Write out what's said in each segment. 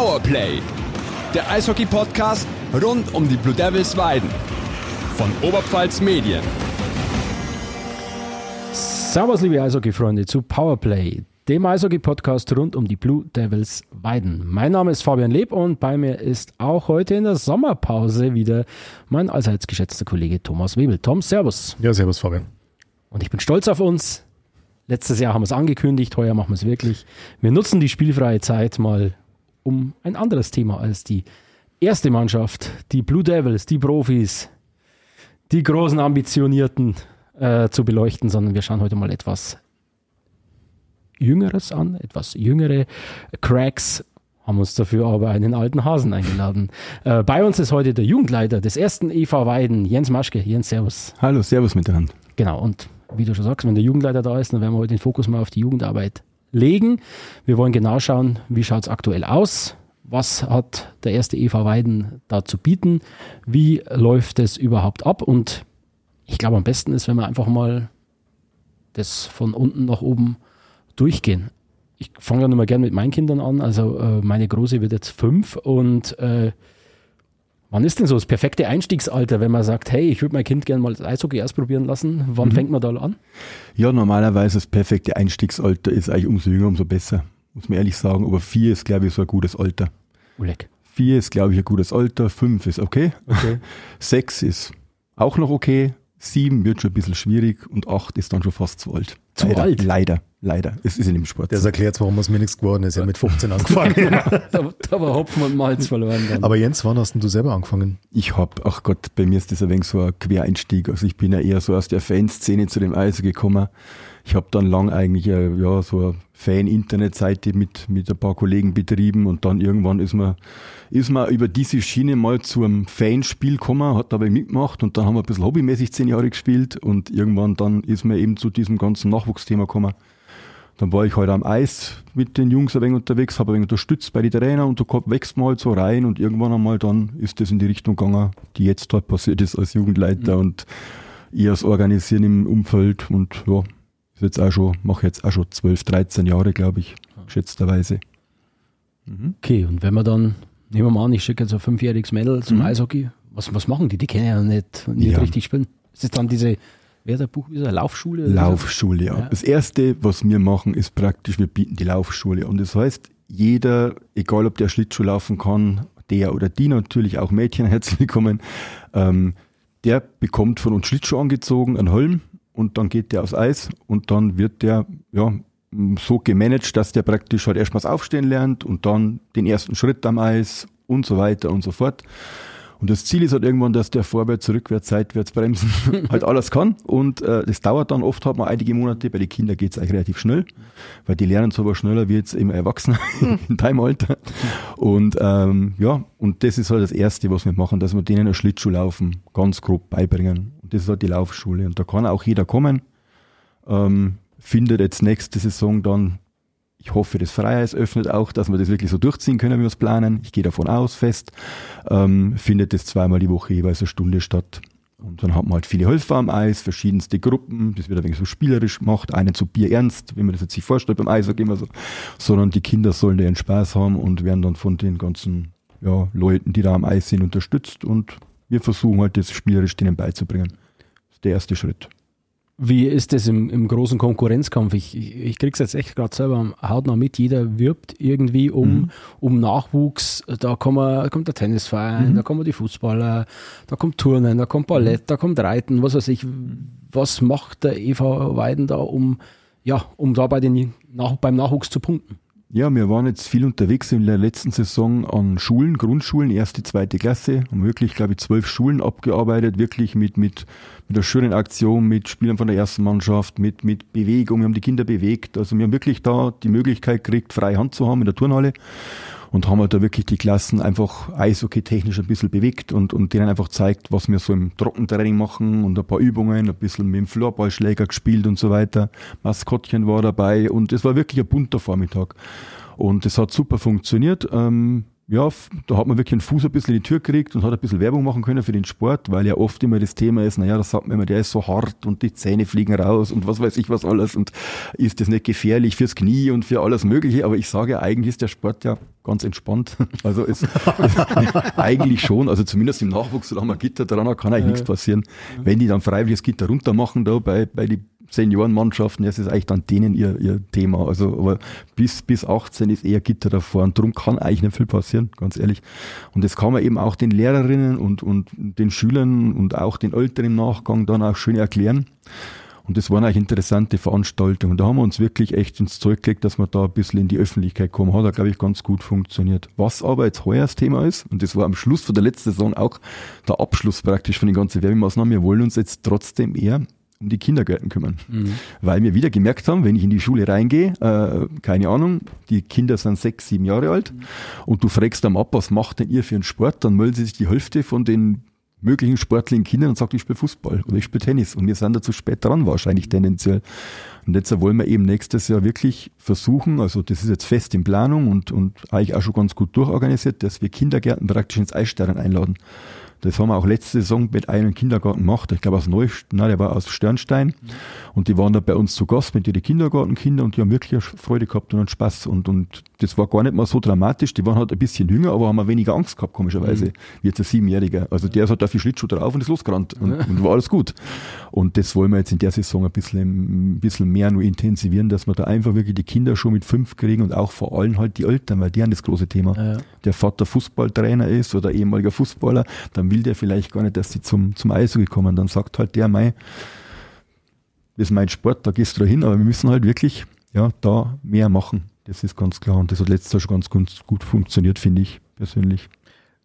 Powerplay, der Eishockey-Podcast rund um die Blue Devils Weiden von Oberpfalz Medien. Servus, liebe Eishockey-Freunde, zu Powerplay, dem Eishockey-Podcast rund um die Blue Devils Weiden. Mein Name ist Fabian Leb und bei mir ist auch heute in der Sommerpause wieder mein allseits geschätzter Kollege Thomas Webel. Tom, Servus. Ja, Servus, Fabian. Und ich bin stolz auf uns. Letztes Jahr haben wir es angekündigt, heuer machen wir es wirklich. Wir nutzen die spielfreie Zeit mal um ein anderes Thema als die erste Mannschaft, die Blue Devils, die Profis, die großen Ambitionierten äh, zu beleuchten, sondern wir schauen heute mal etwas Jüngeres an, etwas jüngere Cracks, haben uns dafür aber einen alten Hasen eingeladen. Äh, bei uns ist heute der Jugendleiter des ersten EV Weiden, Jens Maschke. Jens, Servus. Hallo, Servus miteinander. Genau, und wie du schon sagst, wenn der Jugendleiter da ist, dann werden wir heute den Fokus mal auf die Jugendarbeit legen. Wir wollen genau schauen, wie schaut es aktuell aus, was hat der erste EV Weiden da zu bieten, wie läuft es überhaupt ab und ich glaube am besten ist, wenn wir einfach mal das von unten nach oben durchgehen. Ich fange dann immer gerne mit meinen Kindern an, also äh, meine Große wird jetzt fünf und äh, Wann ist denn so das perfekte Einstiegsalter, wenn man sagt, hey, ich würde mein Kind gerne mal das Eishockey ausprobieren lassen? Wann mhm. fängt man da an? Ja, normalerweise das perfekte Einstiegsalter ist eigentlich umso jünger, umso besser. Muss man ehrlich sagen. Aber vier ist, glaube ich, so ein gutes Alter. Uleck. Vier ist, glaube ich, ein gutes Alter. Fünf ist okay. okay. Sechs ist auch noch okay. Sieben wird schon ein bisschen schwierig und acht ist dann schon fast zu alt. Zu leider, alt? Leider, leider. Es ist in dem Sport. Das erklärt, warum aus mir nichts geworden ist. Er hat mit 15 angefangen. da, da war Hopfen und Malz verloren. Dann. Aber Jens, wann hast denn du selber angefangen? Ich hab, ach Gott, bei mir ist das ein wenig so ein Quereinstieg. Also ich bin ja eher so aus der Fanszene zu dem Eis gekommen. Ich habe dann lang eigentlich äh, ja, so eine Fan-Internetseite mit, mit ein paar Kollegen betrieben und dann irgendwann ist man, ist man über diese Schiene mal zu einem Fanspiel gekommen, hat dabei mitgemacht und dann haben wir ein bisschen hobbymäßig zehn Jahre gespielt und irgendwann dann ist man eben zu diesem ganzen Nachwuchsthema gekommen. Dann war ich halt am Eis mit den Jungs ein wenig unterwegs, habe ein wenig unterstützt bei den Trainern und so wächst man halt so rein und irgendwann einmal dann ist das in die Richtung gegangen, die jetzt dort passiert ist als Jugendleiter mhm. und eher das Organisieren im Umfeld und ja, ist jetzt auch schon, mache jetzt auch schon 12, 13 Jahre, glaube ich, geschätzterweise. Mhm. Okay, und wenn man dann, nehmen wir mal an, ich schicke jetzt ein fünfjähriges Mädel zum mhm. Eishockey, was, was machen die? Die kennen ja nicht, nicht ja. richtig spielen. Ist es dann diese, wer der Buch, dieser Laufschule? Laufschule, ja. ja. Das erste, was wir machen, ist praktisch, wir bieten die Laufschule. Und das heißt, jeder, egal ob der Schlittschuh laufen kann, der oder die natürlich, auch Mädchen, herzlich willkommen, ähm, der bekommt von uns Schlittschuh angezogen, einen Helm, und dann geht der aufs Eis und dann wird der ja, so gemanagt, dass der praktisch halt erstmals aufstehen lernt und dann den ersten Schritt am Eis und so weiter und so fort. Und das Ziel ist halt irgendwann, dass der vorwärts, rückwärts, seitwärts bremsen halt alles kann. Und äh, das dauert dann oft, hat man einige Monate. Bei den Kindern geht es eigentlich relativ schnell, weil die lernen so aber schneller wie jetzt immer Erwachsene in deinem Alter. Und ähm, ja, und das ist halt das Erste, was wir machen, dass wir denen ein Schlittschuhlaufen ganz grob beibringen. Und das ist halt die Laufschule. Und da kann auch jeder kommen. Ähm, findet jetzt nächste Saison dann ich hoffe, das Freieis öffnet auch, dass wir das wirklich so durchziehen können, wie wir es planen. Ich gehe davon aus fest. Ähm, findet es zweimal die Woche jeweils eine Stunde statt. Und dann hat man halt viele Helfer am Eis, verschiedenste Gruppen. Das wird ein wenig so spielerisch gemacht. Einen zu Bier ernst, wie man das jetzt sich vorstellt beim Eis, immer so. Sondern die Kinder sollen da ihren Spaß haben und werden dann von den ganzen ja, Leuten, die da am Eis sind, unterstützt. Und wir versuchen halt das spielerisch denen beizubringen. Das ist der erste Schritt. Wie ist das im, im großen Konkurrenzkampf? Ich, ich, ich kriege es jetzt echt gerade selber hautnah mit. Jeder wirbt irgendwie um, mhm. um Nachwuchs. Da kommt, man, kommt der Tennisverein, mhm. da kommen die Fußballer, da kommt Turnen, da kommt Ballett, da kommt Reiten, was weiß ich. Was macht der EV Weiden da, um, ja, um da bei den, nach, beim Nachwuchs zu punkten? Ja, wir waren jetzt viel unterwegs in der letzten Saison an Schulen, Grundschulen, erste, zweite Klasse, haben wirklich, glaube ich, zwölf Schulen abgearbeitet, wirklich mit, mit, mit einer schönen Aktion, mit Spielern von der ersten Mannschaft, mit, mit Bewegung, wir haben die Kinder bewegt, also wir haben wirklich da die Möglichkeit gekriegt, freie Hand zu haben in der Turnhalle und haben halt da wirklich die Klassen einfach Eishockey-technisch ein bisschen bewegt und, und denen einfach zeigt, was wir so im Trockentraining machen und ein paar Übungen, ein bisschen mit dem Floorballschläger gespielt und so weiter. Maskottchen war dabei und es war wirklich ein bunter Vormittag. Und es hat super funktioniert. Ähm, ja, da hat man wirklich einen Fuß ein bisschen in die Tür gekriegt und hat ein bisschen Werbung machen können für den Sport, weil ja oft immer das Thema ist, naja, da sagt man immer, der ist so hart und die Zähne fliegen raus und was weiß ich was alles und ist das nicht gefährlich fürs Knie und für alles Mögliche, aber ich sage, eigentlich ist der Sport ja ganz entspannt. Also es, eigentlich schon, also zumindest im Nachwuchs, solange man Gitter dran hat, kann eigentlich nichts passieren. Wenn die dann freiwillig das Gitter runter machen da bei, bei die Seniorenmannschaften, das ist eigentlich dann denen ihr, ihr Thema. Also aber bis, bis 18 ist eher Gitter davor und darum kann eigentlich nicht viel passieren, ganz ehrlich. Und das kann man eben auch den Lehrerinnen und, und den Schülern und auch den Eltern im Nachgang dann auch schön erklären. Und das waren eigentlich interessante Veranstaltungen. Da haben wir uns wirklich echt ins Zeug gelegt, dass wir da ein bisschen in die Öffentlichkeit kommen. Hat, glaube ich, ganz gut funktioniert. Was aber jetzt heuer das Thema ist, und das war am Schluss von der letzten Saison auch der Abschluss praktisch von den ganzen Werbemaßnahmen, wir wollen uns jetzt trotzdem eher um die Kindergärten kümmern. Weil wir wieder gemerkt haben, wenn ich in die Schule reingehe, äh, keine Ahnung, die Kinder sind sechs, sieben Jahre alt und du fragst am ab, was macht denn ihr für einen Sport, dann melden sich die Hälfte von den möglichen sportlichen Kindern und sagt, ich spiele Fußball oder ich spiele Tennis und wir sind da zu spät dran wahrscheinlich tendenziell. Und jetzt wollen wir eben nächstes Jahr wirklich versuchen, also das ist jetzt fest in Planung und, und eigentlich auch schon ganz gut durchorganisiert, dass wir Kindergärten praktisch ins Eisstadion einladen. Das haben wir auch letzte Saison mit einem Kindergarten gemacht. Ich glaube aus Neustadt, nein, der war aus Sternstein. Und die waren da bei uns zu Gast mit ihren Kindergartenkinder und die haben wirklich Freude gehabt und einen Spaß. Und, und das war gar nicht mal so dramatisch. Die waren halt ein bisschen jünger, aber haben weniger Angst gehabt, komischerweise, wie jetzt ein Siebenjähriger. Also der ist halt auf die Schlittschuh drauf und ist losgerannt und, und war alles gut. Und das wollen wir jetzt in der Saison ein bisschen, ein bisschen mehr nur intensivieren, dass wir da einfach wirklich die Kinder schon mit fünf kriegen und auch vor allem halt die Eltern, weil die haben das große Thema Ja. der Vater Fußballtrainer ist oder ehemaliger Fußballer, dann will der vielleicht gar nicht, dass die zum, zum Eishockey kommen. Dann sagt halt der, mei, das ist mein Sport, da gehst du da hin, aber wir müssen halt wirklich ja, da mehr machen. Das ist ganz klar. Und das hat letztes Jahr schon ganz, ganz gut funktioniert, finde ich persönlich.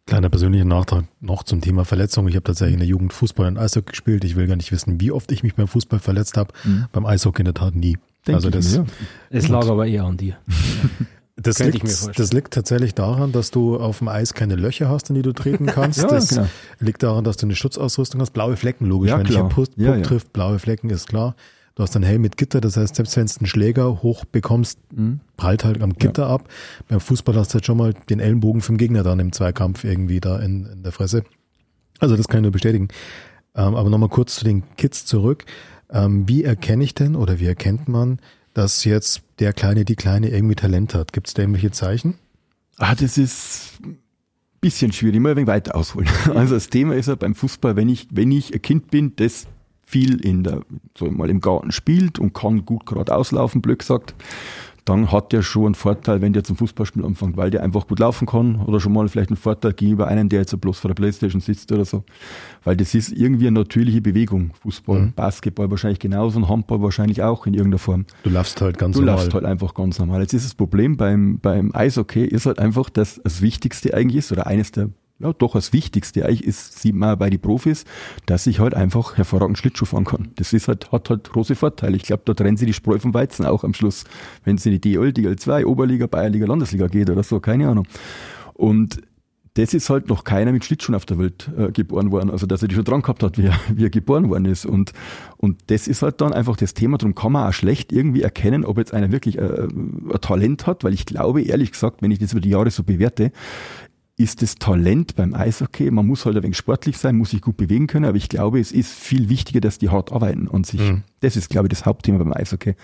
Kleiner persönlicher Nachtrag noch zum Thema Verletzung. Ich habe tatsächlich in der Jugend Fußball und Eishockey gespielt. Ich will gar nicht wissen, wie oft ich mich beim Fußball verletzt habe. Beim Eishockey in der Tat nie. Denk also ich das, mir, ja. Es lag aber eher an dir. das, Könnte liegt, ich das liegt tatsächlich daran, dass du auf dem Eis keine Löcher hast, in die du treten kannst. Ja, das genau. liegt daran, dass du eine Schutzausrüstung hast. Blaue Flecken, logisch. Ja, Wenn dich klar. ein Puck Ja, ja. trifft, blaue Flecken, ist klar. Du hast einen Helm mit Gitter, das heißt, selbst wenn du einen Schläger hoch bekommst, Mhm. prallt halt am Gitter ab. Beim Fußball hast du halt schon mal den Ellenbogen vom Gegner dann im Zweikampf irgendwie da in, in der Fresse. Also das kann ich nur bestätigen. Ähm, aber nochmal kurz zu den Kids zurück. Ähm, wie erkenne ich denn oder wie erkennt man, dass jetzt der Kleine, die Kleine irgendwie Talent hat? Gibt es da irgendwelche Zeichen? Ah, das ist ein bisschen schwierig, mal ein wenig weiter ausholen. Also das Thema ist ja beim Fußball, wenn ich, wenn ich ein Kind bin, das viel in der, so mal im Garten spielt und kann gut gerade auslaufen, blöd gesagt, dann hat der schon einen Vorteil, wenn der zum Fußballspiel anfängt, weil der einfach gut laufen kann oder schon mal vielleicht einen Vorteil gegenüber einem, der jetzt bloß vor der Playstation sitzt oder so. Weil das ist irgendwie eine natürliche Bewegung. Fußball, Basketball wahrscheinlich genauso und Handball wahrscheinlich auch in irgendeiner Form. Du laufst halt ganz Du normal. laufst halt einfach ganz normal. Jetzt ist das Problem beim, beim Eishockey ist halt einfach, dass das Wichtigste eigentlich ist, oder eines der, ja doch das Wichtigste eigentlich ist, sieht man bei den Profis, dass ich halt einfach hervorragend Schlittschuh fahren kann. Das ist halt, hat halt große Vorteile. Ich glaube, da trennen sie die Spreu vom Weizen auch am Schluss, wenn es in die DL, DL2, Oberliga, Bayerliga, Landesliga geht oder so, keine Ahnung. Und das ist halt noch keiner mit Schlittschuhen auf der Welt äh, geboren worden, also dass er die schon dran gehabt hat, wie er, wie er geboren worden ist. Und, und das ist halt dann einfach das Thema, darum kann man auch schlecht irgendwie erkennen, ob jetzt einer wirklich äh, ein Talent hat, weil ich glaube, ehrlich gesagt, wenn ich das über die Jahre so bewerte, ist das Talent beim Eishockey, man muss halt ein wenig sportlich sein, muss sich gut bewegen können, aber ich glaube, es ist viel wichtiger, dass die hart arbeiten an sich. Das ist, glaube ich, das Hauptthema beim Eishockey.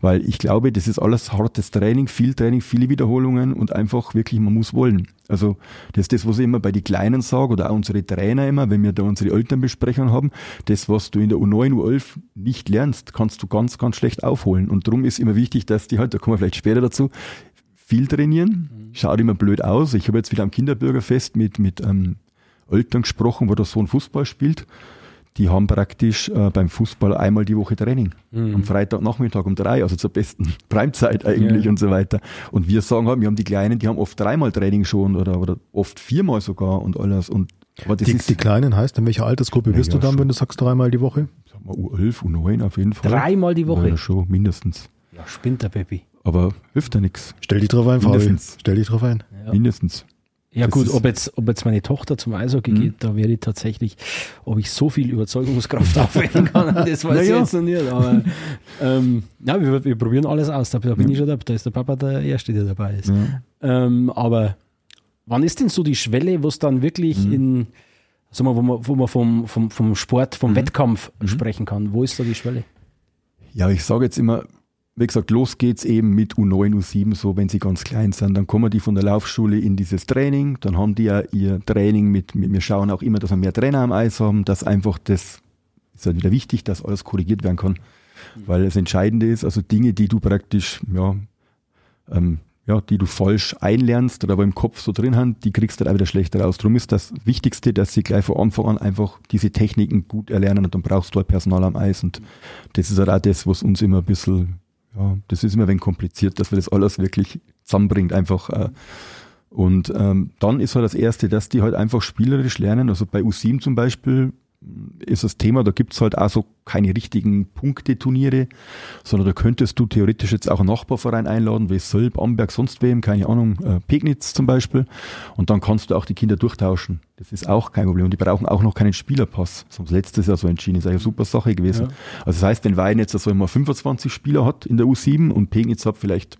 Weil ich glaube, das ist alles hartes Training, viel Training, viele Wiederholungen und einfach wirklich, man muss wollen. Also das ist das, was ich immer bei den Kleinen sage oder auch unsere Trainer immer, wenn wir da unsere Elternbesprechungen haben, das, was du in der U9, U11 nicht lernst, kannst du ganz, ganz schlecht aufholen. Und darum ist immer wichtig, dass die halt, da kommen wir vielleicht später dazu, viel trainieren. Schaut immer blöd aus. Ich habe jetzt wieder am Kinderbürgerfest mit, mit ähm, Eltern gesprochen, wo der Sohn Fußball spielt. Die haben praktisch äh, beim Fußball einmal die Woche Training. Am Freitagnachmittag um drei, also zur besten Primezeit eigentlich Ja. und so weiter. Und wir sagen halt, wir haben die Kleinen, die haben oft dreimal Training schon oder, oder oft viermal sogar und alles. Und aber das Die, ist die Kleinen heißt, in welcher Altersgruppe bist ja, du dann, schon. wenn du sagst dreimal die Woche? sag mal, U11, U9 auf jeden Fall. Dreimal die Woche? Ja, schon, mindestens. Ja, spinnt der Baby. Aber hilft ja nichts. Stell dich drauf ein, Fabi. Mindestens. Stell dich drauf ein. Ja. Mindestens. Ja Das gut, ob jetzt, ob jetzt meine Tochter zum Eishockey geht, da wäre ich tatsächlich, ob ich so viel Überzeugungskraft aufwenden kann, das weiß ich Naja. jetzt noch nicht. Aber ähm, ja, wir, wir probieren alles aus. Da, bin Ja. ich schon da, da ist der Papa der Erste, der dabei ist. Ja. Ähm, aber Wann ist denn so die Schwelle, wo es dann wirklich Mhm. in, sagen wir, wo man, wo man vom, vom, vom Sport, Mhm. vom Wettkampf sprechen kann? Wo ist da die Schwelle? Ja, ich sage jetzt immer, wie gesagt, los geht's eben mit U9, U7, so wenn sie ganz klein sind. Dann kommen die von der Laufschule in dieses Training, dann haben die ja ihr Training mit, wir schauen auch immer, dass wir mehr Trainer am Eis haben, dass einfach das ist halt wieder wichtig, dass alles korrigiert werden kann. Weil das Entscheidende ist, also Dinge, die du praktisch, ja, ähm, ja, die du falsch einlernst oder aber im Kopf so drin haben, die kriegst du dann auch wieder schlechter raus. Darum ist das Wichtigste, dass sie gleich von Anfang an einfach diese Techniken gut erlernen und dann brauchst du halt Personal am Eis und das ist halt auch das, was uns immer ein bisschen, ja, das ist immer ein wenig kompliziert, dass man das alles wirklich zusammenbringt, einfach. Äh, und ähm, dann ist halt das Erste, dass die halt einfach spielerisch lernen. Also bei U7 zum Beispiel ist das Thema, da gibt's halt auch so keine richtigen Punkteturniere, sondern da könntest du theoretisch jetzt auch einen Nachbarverein einladen, wie Sölb, Amberg, sonst wem, keine Ahnung, äh, Pegnitz zum Beispiel. Und dann kannst du auch die Kinder durchtauschen. Das ist auch kein Problem. Und die brauchen auch noch keinen Spielerpass. Das haben sie letztes Jahr so entschieden. Das ist eine super Sache gewesen. Ja. Also das heißt, wenn Weiden jetzt also immer 25 Spieler hat in der U7 und Pegnitz hat vielleicht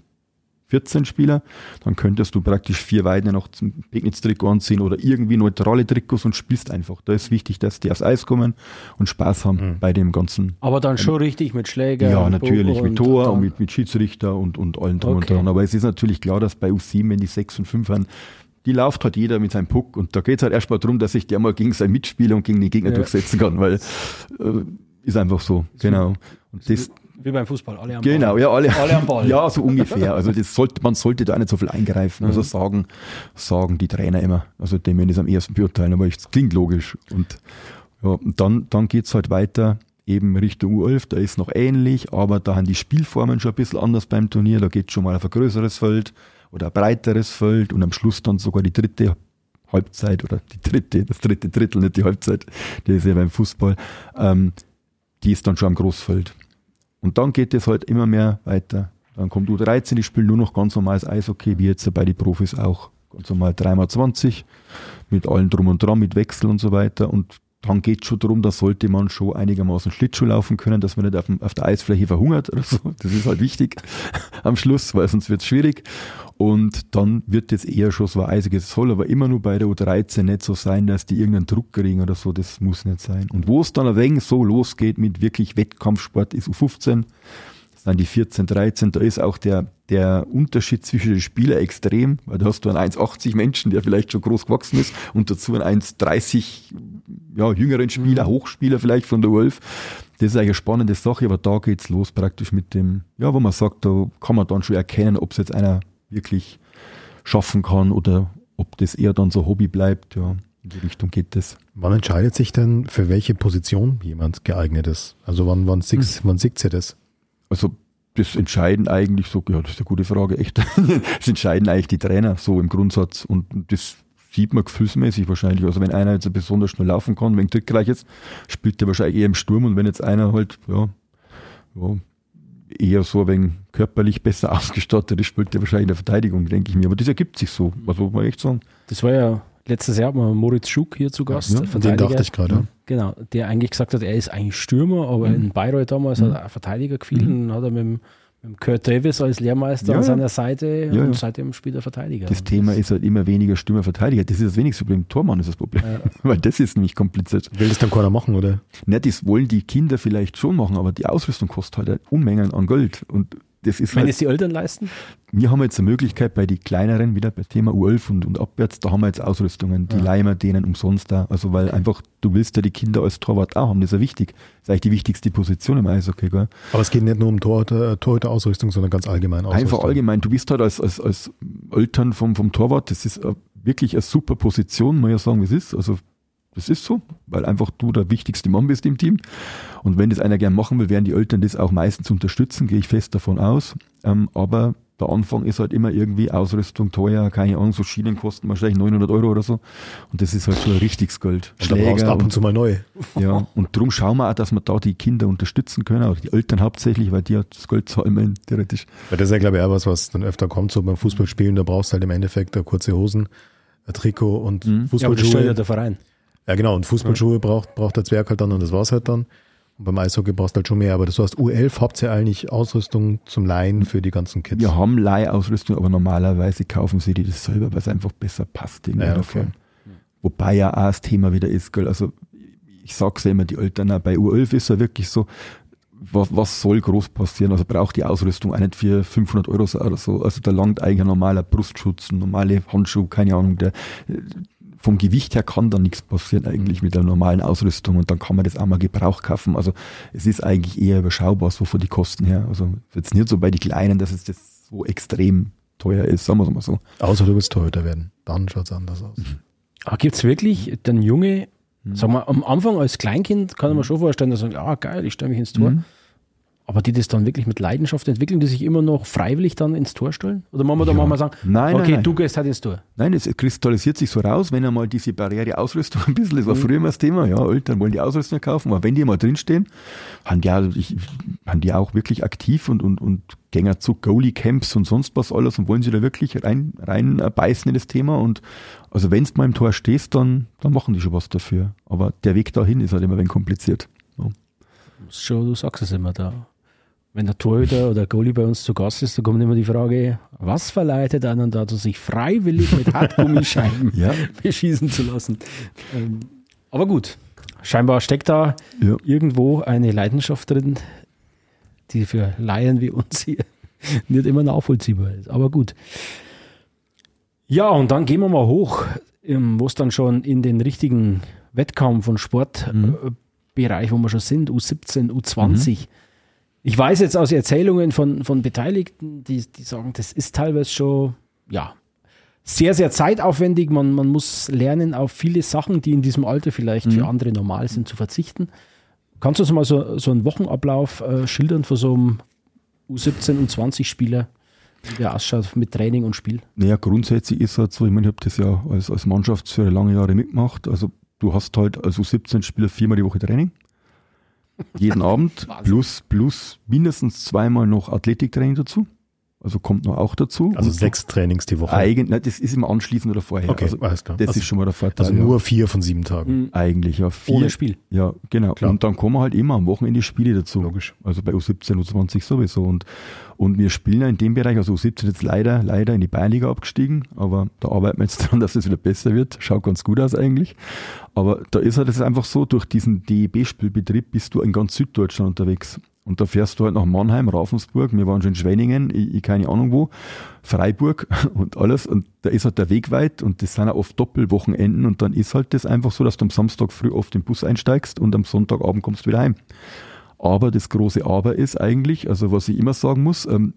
14 Spieler, dann könntest du praktisch vier Weiden noch zum Pegnitz-Trikot anziehen oder irgendwie neutrale Trikots und spielst einfach. Da ist wichtig, dass die aufs Eis kommen und Spaß haben bei dem ganzen Aber dann schon richtig mit Schläger. ja, und natürlich, Bogen mit Tor dann- und mit, mit Schiedsrichter und, und allen drum Okay. und dran. Aber es ist natürlich klar, dass bei U7, wenn die 6 und 5 haben, die läuft halt jeder mit seinem Puck und da geht es halt erstmal darum, dass sich der mal gegen seinen Mitspieler und gegen den Gegner Ja. durchsetzen kann, weil äh, ist einfach so, genau. Und das, Wie beim Fußball, alle am Genau, Ball. ja, alle, Alle am Ball. Ja, so ungefähr. Also das sollte, man sollte da nicht so viel eingreifen. Also sagen, sagen die Trainer immer. Also dem wenn ich es am ersten beurteilen, aber es klingt logisch. Und ja, und dann, dann geht's halt weiter eben Richtung U11, da ist noch ähnlich, aber da haben die Spielformen schon ein bisschen anders beim Turnier. Da geht schon mal auf ein größeres Feld oder ein breiteres Feld und am Schluss dann sogar die dritte Halbzeit oder die dritte, das dritte Drittel, nicht die Halbzeit, die ist ja beim Fußball, ähm, die ist dann schon am Großfeld. Und dann geht es halt immer mehr weiter. Dann kommt U13, die spielen nur noch ganz normales Eishockey, wie jetzt bei den Profis auch. Ganz normal 3x20, mit allem drum und dran, mit Wechsel und so weiter. Und dann geht schon darum, da sollte man schon einigermaßen Schlittschuh laufen können, dass man nicht auf, dem, auf der Eisfläche verhungert oder so. Das ist halt wichtig am Schluss, weil sonst wird es schwierig. Und dann wird jetzt eher schon so ein eisiges. Es soll aber immer nur bei der U13 nicht so sein, dass die irgendeinen Druck kriegen oder so. Das muss nicht sein. Und wo es dann ein wenig so losgeht mit wirklich Wettkampfsport, ist U15. Das sind die 14, 13. Da ist auch der, der Unterschied zwischen den Spielern extrem, weil da hast du einen 1,80 Menschen, der vielleicht schon groß gewachsen ist, und dazu einen 1,30 ja, jüngeren Spieler, Hochspieler vielleicht von der U11. Das ist eigentlich eine spannende Sache, aber da geht's los praktisch mit dem, ja, wo man sagt, da kann man dann schon erkennen, ob es jetzt einer wirklich schaffen kann oder ob das eher dann so Hobby bleibt. Ja, in die Richtung geht das. Wann entscheidet sich denn, für welche Position jemand geeignet ist? Also wann, wann, sieht, Hm. wann sieht sie das? Also das entscheiden eigentlich so, ja, das ist eine gute Frage, echt. Das entscheiden eigentlich die Trainer so im Grundsatz und das sieht man gefühlsmäßig wahrscheinlich. Also wenn einer jetzt besonders schnell laufen kann, wegen trickreich ist, spielt der wahrscheinlich eher im Sturm und wenn jetzt einer halt, ja, ja eher so wegen körperlich besser ausgestattet ist, spielt der wahrscheinlich in der Verteidigung, denke ich mir. Aber das ergibt sich so, also muss man echt sagen. Das war ja letztes Jahr hat man Moritz Schuck hier zu Gast, Ja, Den dachte ich gerade. Genau, der eigentlich gesagt hat, er ist eigentlich Stürmer, aber Mhm. in Bayreuth damals hat er ein Verteidiger gefühlt und dann hat er mit, dem- mit Kurt Davis als Lehrmeister Ja, an seiner Seite Ja, und ja. seitdem spielt er Verteidiger. Das Und Thema ist halt immer weniger Stürmer Verteidiger. Das ist das wenigste Problem. Tormann ist das Problem. Ja. Weil das ist nämlich kompliziert. Will das dann keiner machen, oder? Ne, das wollen die Kinder vielleicht schon machen, aber die Ausrüstung kostet halt Unmengen an Geld. Und das ist Wenn halt, es die Eltern leisten? wir haben jetzt eine Möglichkeit bei den kleineren, wieder bei Thema U11 und, und abwärts, da haben wir jetzt Ausrüstungen, die Ja. leihen wir denen umsonst da. Also weil einfach, du willst ja die Kinder als Torwart auch haben, das ist ja wichtig. Das ist eigentlich die wichtigste Position im Eishockey, gell? Aber es geht nicht nur um Torhüter, äh, Torhüter-Ausrüstung, sondern ganz allgemein Ausrüstung. Einfach allgemein, du bist halt als, als, als Eltern vom, vom Torwart, das ist äh, wirklich eine super Position, muss ich ja sagen, wie es ist. Also das ist so, weil einfach du der wichtigste Mann bist im Team. Und wenn das einer gern machen will, werden die Eltern das auch meistens unterstützen, gehe ich fest davon aus. Ähm, aber der Anfang ist halt immer irgendwie Ausrüstung teuer, keine Ahnung, so Schienen kosten wahrscheinlich 900 Euro oder so. Und das ist halt schon ein richtiges Geld. Brauchst du ab und zu mal neu. ja, und darum schauen wir auch, dass wir da die Kinder unterstützen können, oder die Eltern hauptsächlich, weil die ja das Geld zahlen, theoretisch. Weil das ist ja, glaube ich, auch was, was dann öfter kommt, so beim Fußballspielen, da brauchst du halt im Endeffekt da kurze Hosen, ein Trikot und Mhm. Ja, aber das ja Fußballschuhe. der Verein. Ja, genau, und Fußballschuhe braucht, braucht der Zwerg halt dann und das war's halt dann. Und beim Eishockey brauchst du halt schon mehr, aber das heißt, U11 habt ihr eigentlich Ausrüstung zum Leihen für die ganzen Kids. Wir haben Leihausrüstung, aber normalerweise kaufen sie die das selber, weil es einfach besser passt. In Ja, ja, okay. Wobei ja auch das Thema wieder ist, gell, also ich sag's ja immer, die Eltern, bei U11 ist ja wirklich so, was, was soll groß passieren? Also braucht die Ausrüstung auch nicht für 500 Euro oder so. Also da langt eigentlich ein normaler Brustschutz, ein normale Handschuh, keine Ahnung, der, vom Gewicht her kann da nichts passieren eigentlich mit der normalen Ausrüstung und dann kann man das auch mal Gebrauch kaufen. Also es ist eigentlich eher überschaubar, so von die Kosten her. Also jetzt nicht so bei den Kleinen, dass es das so extrem teuer ist, sagen wir es mal so. Außer du willst Torhüter werden. Dann schaut's anders aus. Aber gibt es wirklich dann Junge, sagen wir, am Anfang als Kleinkind kann ich mir schon vorstellen, dass sie sagen, ja geil, ich stelle mich ins Tor. Mhm. Aber die das dann wirklich mit Leidenschaft entwickeln, die sich immer noch freiwillig dann ins Tor stellen? Oder machen wir da Ja. manchmal sagen, Nein, okay, nein, nein. du gehst halt ins Tor. Nein, es kristallisiert sich so raus, wenn einmal diese Barriere Ausrüstung ein bisschen, das war früher immer das Thema, ja, Eltern wollen die Ausrüstung kaufen, aber wenn die mal drinstehen, haben die, auch, ich, haben die auch wirklich aktiv und, und, und gänger zu Goalie-Camps und sonst was alles und wollen sie da wirklich rein, rein äh, beißen in das Thema und also wenn du mal im Tor stehst, dann, dann machen die schon was dafür. Aber der Weg dahin ist halt immer ein wenig kompliziert. Ja. Schon, du sagst es immer da. Wenn der Torhüter oder Goalie bei uns zu Gast ist, dann kommt immer die Frage, was verleitet einen dazu, sich freiwillig mit Hartgummischeiben Ja. beschießen zu lassen? Ähm, aber gut, scheinbar steckt da Ja. irgendwo eine Leidenschaft drin, die für Laien wie uns hier nicht immer nachvollziehbar ist. Aber gut. Ja, und dann gehen wir mal hoch, ähm, wo es dann schon in den richtigen Wettkampf- und Sportbereich, wo wir schon sind, U17, U20. Ich weiß jetzt aus Erzählungen von, von Beteiligten, die, die sagen, das ist teilweise schon, ja, sehr, sehr zeitaufwendig. Man, man muss lernen, auf viele Sachen, die in diesem Alter vielleicht für andere normal sind, zu verzichten. Kannst du uns mal so, so einen Wochenablauf äh, schildern von so einem U17, U20-Spieler, wie der ausschaut mit Training und Spiel? Naja, grundsätzlich ist halt so, ich meine, ich habe das ja als, als Mannschaftsführer lange Jahre mitgemacht. Also du hast halt als U17-Spieler viermal die Woche Training. Jeden Abend plus, plus mindestens zweimal noch Athletiktraining dazu. Also kommt noch auch dazu. Also sechs Trainings die Woche. Eigentlich, nein, das ist immer anschließend oder vorher. Okay, also, alles klar. Das Also- ist schon mal der Vorteil. Also ja. nur vier von sieben Tagen. eigentlich, ja. Vier, Ohne Spiel. Ja, genau. Klar. Und dann kommen halt immer am Wochenende Spiele dazu. Logisch. Also bei U17, U20 sowieso. Und, und wir spielen ja in dem Bereich, also U17 jetzt leider, leider in die Bayernliga abgestiegen, aber da arbeiten wir jetzt dran, dass es wieder besser wird. Schaut ganz gut aus eigentlich. Aber da ist halt es einfach so, durch diesen DEB-Spielbetrieb bist du in ganz Süddeutschland unterwegs. Und da fährst du halt nach Mannheim, Ravensburg, wir waren schon in Schwenningen, ich, ich keine Ahnung wo, Freiburg und alles. Und da ist halt der Weg weit und das sind ja oft Doppelwochenenden und dann ist halt das einfach so, dass du am Samstag früh oft den Bus einsteigst und am Sonntagabend kommst du wieder heim. Aber das große Aber ist eigentlich, also was ich immer sagen muss, ähm,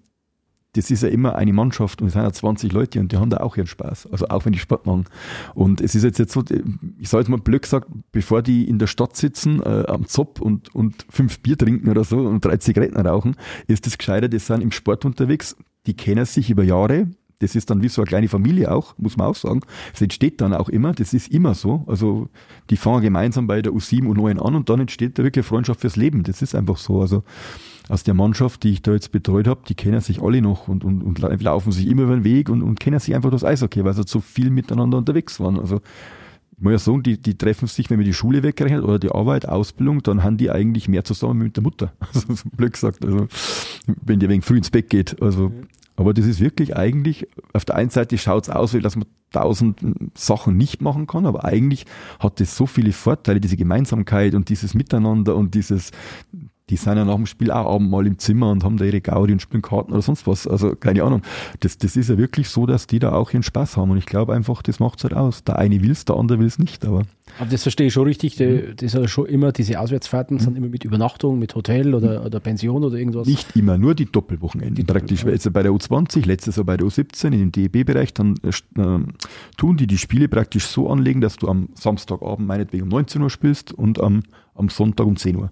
das ist ja immer eine Mannschaft und es sind ja 20 Leute und die haben da auch ihren Spaß. Also auch wenn die Sport machen. Und es ist jetzt, jetzt so, ich sage jetzt mal blöd gesagt, bevor die in der Stadt sitzen, äh, am Zopp und, und fünf Bier trinken oder so und drei Zigaretten rauchen, ist das gescheiter, die sind im Sport unterwegs, die kennen sich über Jahre, das ist dann wie so eine kleine Familie auch, muss man auch sagen. Es entsteht dann auch immer, das ist immer so. Also die fangen gemeinsam bei der U7 und 9 an und dann entsteht da wirklich Freundschaft fürs Leben. Das ist einfach so. Also aus der Mannschaft, die ich da jetzt betreut habe, die kennen sich alle noch und, und, und lau- laufen sich immer über den Weg und, und kennen sich einfach das Eishockey, weil sie so viel miteinander unterwegs waren. Also ich muss ja sagen, die, die treffen sich, wenn man die Schule wegrechnet oder die Arbeit, Ausbildung, dann haben die eigentlich mehr zusammen mit der Mutter. Also so blöd gesagt. Also, wenn die wegen früh ins Bett geht. Also, aber das ist wirklich eigentlich, auf der einen Seite schaut es aus, wie dass man tausend Sachen nicht machen kann, aber eigentlich hat das so viele Vorteile, diese Gemeinsamkeit und dieses Miteinander und dieses, die sind ja nach dem Spiel auch abend mal im Zimmer und haben da ihre Gaudi und spielen Karten oder sonst was. Also keine Ahnung. Das, das ist ja wirklich so, dass die da auch ihren Spaß haben. Und ich glaube einfach, das macht's halt aus. Der eine will's, der andere will's nicht. Aber Aber das verstehe ich schon richtig. Die, das ist ja schon immer, diese Auswärtsfahrten sind immer mit Übernachtung, mit Hotel oder, oder Pension oder irgendwas. nicht immer, nur die Doppelwochenenden. Die praktisch. Doppel- Also bei der U20, letztes Jahr bei der U17 in dem DEB-Bereich, dann äh, tun die die Spiele praktisch so anlegen, dass du am Samstagabend meinetwegen um 19 Uhr spielst und am, am Sonntag um 10 Uhr.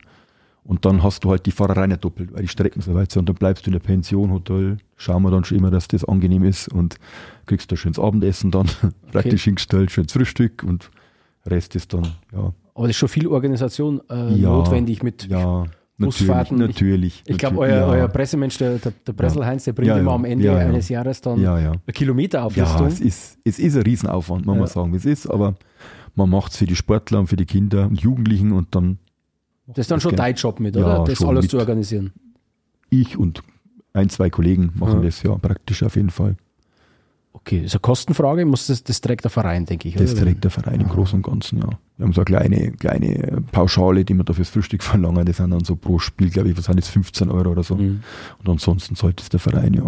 Und dann hast du halt die Fahrerei nicht doppelt, weil die Strecken so weit sind. Und dann bleibst du in der Pension, Hotel, schauen wir dann schon immer, dass das angenehm ist und kriegst da schönes Abendessen dann, praktisch hingestellt, schönes Frühstück und Rest ist dann, ja, Aber das ist schon viel Organisation äh, Ja, notwendig mit ja, natürlich, Busfahrten. natürlich. Ich glaube, natürlich, euer, ja. euer Pressemensch, der, der, der Bresselheinz, der bringt Ja, immer ja. am Ende Ja, ja. eines Jahres dann Ja, ja. eine Ja, Kilometerauflistung. es ist, es ist ein Riesenaufwand, muss Ja. man sagen, wie es ist, aber man macht es für die Sportler und für die Kinder und Jugendlichen und dann Das ist dann schon dein Job mit, Ja, oder? Das schon alles zu organisieren. Ich und ein, zwei Kollegen machen Ja. das ja praktisch auf jeden Fall. Okay, ist eine Kostenfrage, muss das, das trägt der Verein, denke ich. Das oder? trägt der Verein im Großen und Ganzen, ja. Wir haben so eine kleine, kleine Pauschale, die wir da fürs Frühstück verlangen. Das sind dann so pro Spiel, glaube ich, was sind jetzt 15 Euro oder so. Mhm. Und ansonsten sollte es der Verein, ja.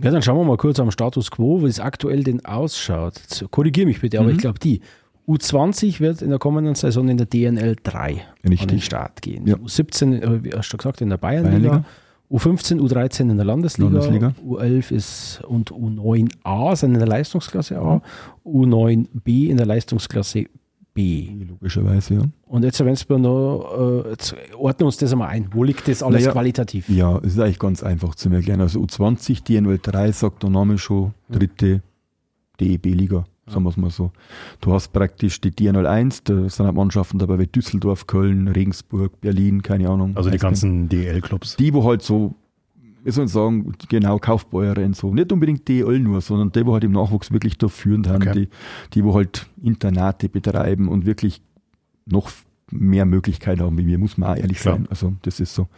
Ja, dann schauen wir mal kurz am Status quo, wie es aktuell denn ausschaut. Korrigiere mich bitte, aber Mhm. ich glaube, die U20 wird in der kommenden Saison in der DNL 3 an Richtig. den Start gehen. Ja. U17, äh, wie hast du gesagt, in der Bayernliga. Bayernliga. U15, U13 in der Landesliga, Landesliga. U11 ist und U9a sind in der Leistungsklasse A, U9b in der Leistungsklasse B. Logischerweise, ja. Und jetzt, wenn wir noch, äh, ordnen uns das einmal ein. Wo liegt das alles Naja, qualitativ? Ja, es ist eigentlich ganz einfach zu erklären. Also U20, DNL 3 sagt der Name schon, dritte DEB-Liga, sagen wir es mal so. Du hast praktisch die DNL 1, da sind halt Mannschaften dabei wie Düsseldorf, Köln, Regensburg, Berlin, keine Ahnung. Also die ganzen DL-Clubs. die, wo halt so, wie soll ich sagen, genau, Kaufbäuerin, so, nicht unbedingt DL nur, sondern die, wo halt im Nachwuchs wirklich da führend haben, Okay. die, die, wo halt Internate betreiben und wirklich noch mehr Möglichkeiten haben wie wir, muss man auch ehrlich Klar. sein. Also, das ist so.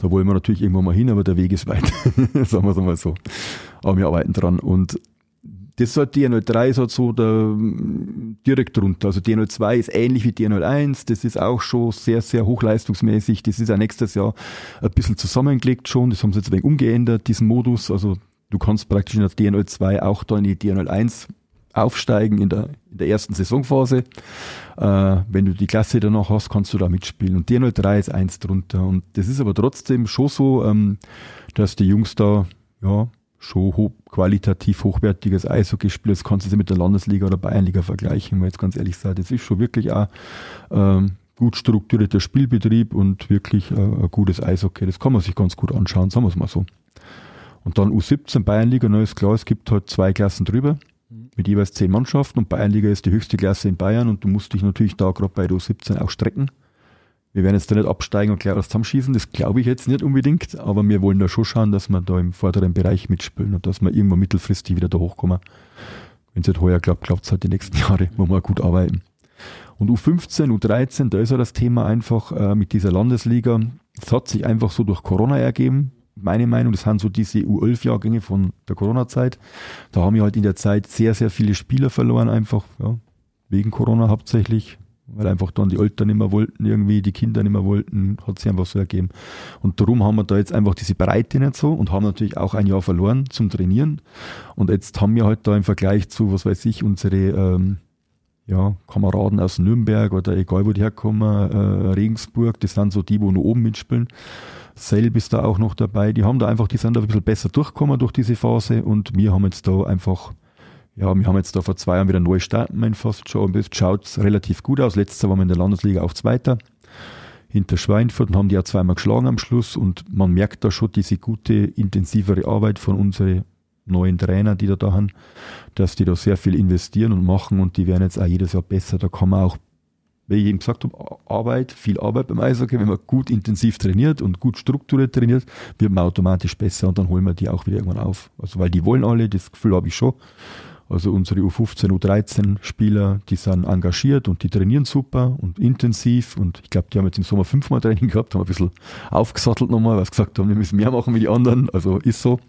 Da wollen wir natürlich irgendwann mal hin, aber der Weg ist weit. Sagen wir es einmal so. Aber wir arbeiten dran. Und das halt DNL3 ist halt so der, direkt drunter. Also DNL2 ist ähnlich wie DNL1. Das ist auch schon sehr, sehr hochleistungsmäßig. Das ist ja nächstes Jahr ein bisschen zusammengelegt schon. Das haben sie jetzt ein wenig umgeändert, diesen Modus. Also du kannst praktisch in der DNL2 auch da in die DNL1 aufsteigen in der, in der ersten Saisonphase. Äh, wenn du die Klasse danach hast, kannst du da mitspielen. Und DNL3 ist eins drunter. Und das ist aber trotzdem schon so, ähm, dass die Jungs da, ja, schon qualitativ hochwertiges Eishockey. Das kannst du mit der Landesliga oder Bayernliga vergleichen, weil jetzt ganz ehrlich sagen, das ist schon wirklich auch ähm, gut strukturierter Spielbetrieb und wirklich äh, ein gutes Eishockey. Das kann man sich ganz gut anschauen, sagen wir es mal so. Und dann U17 Bayernliga, ist klar, es gibt halt zwei Klassen drüber mit jeweils zehn Mannschaften und Bayernliga ist die höchste Klasse in Bayern und du musst dich natürlich da gerade bei der U17 auch strecken. Wir werden jetzt da nicht absteigen und gleich alles zusammenschießen, das glaube ich jetzt nicht unbedingt, aber wir wollen da schon schauen, dass wir da im vorderen Bereich mitspielen und dass wir irgendwann mittelfristig wieder da hochkommen. Wenn es nicht heuer klappt, klappt es halt die nächsten Jahre, wo wir gut arbeiten. Und U15, U13, da ist ja das Thema einfach äh, mit dieser Landesliga. Es hat sich einfach so durch Corona ergeben. Meine Meinung, das sind so diese U11-Jahrgänge von der Corona-Zeit. Da haben wir halt in der Zeit sehr, sehr viele Spieler verloren, einfach, ja, wegen Corona hauptsächlich, weil einfach dann die Eltern nicht mehr wollten, irgendwie die Kinder nicht mehr wollten, hat sich einfach so ergeben. Und darum haben wir da jetzt einfach diese Breite nicht so und haben natürlich auch ein Jahr verloren zum Trainieren. Und jetzt haben wir halt da im Vergleich zu, was weiß ich, unsere ähm, ja, Kameraden aus Nürnberg oder egal wo die herkommen, äh, Regensburg, das sind so die, wo nur oben mitspielen. Selb ist da auch noch dabei. Die haben da einfach, die sind da ein bisschen besser durchgekommen durch diese Phase und wir haben jetzt da einfach, ja, wir haben jetzt da vor zwei Jahren wieder neu starten, fast schon. Und jetzt schaut relativ gut aus. Letztes Jahr waren wir in der Landesliga auch Zweiter hinter Schweinfurt und haben die ja zweimal geschlagen am Schluss und man merkt da schon diese gute, intensivere Arbeit von unseren neuen Trainer, die da da haben, dass die da sehr viel investieren und machen und die werden jetzt auch jedes Jahr besser. Da kann man auch, wie ich eben gesagt habe, Arbeit, viel Arbeit beim Eishockey, wenn man gut intensiv trainiert und gut strukturiert trainiert, wird man automatisch besser und dann holen wir die auch wieder irgendwann auf. Also weil die wollen alle, das Gefühl habe ich schon. Also unsere U15, U13 Spieler, die sind engagiert und die trainieren super und intensiv und ich glaube, die haben jetzt im Sommer fünfmal Training gehabt, haben ein bisschen aufgesattelt nochmal, weil sie gesagt haben, wir müssen mehr machen wie die anderen, also ist so.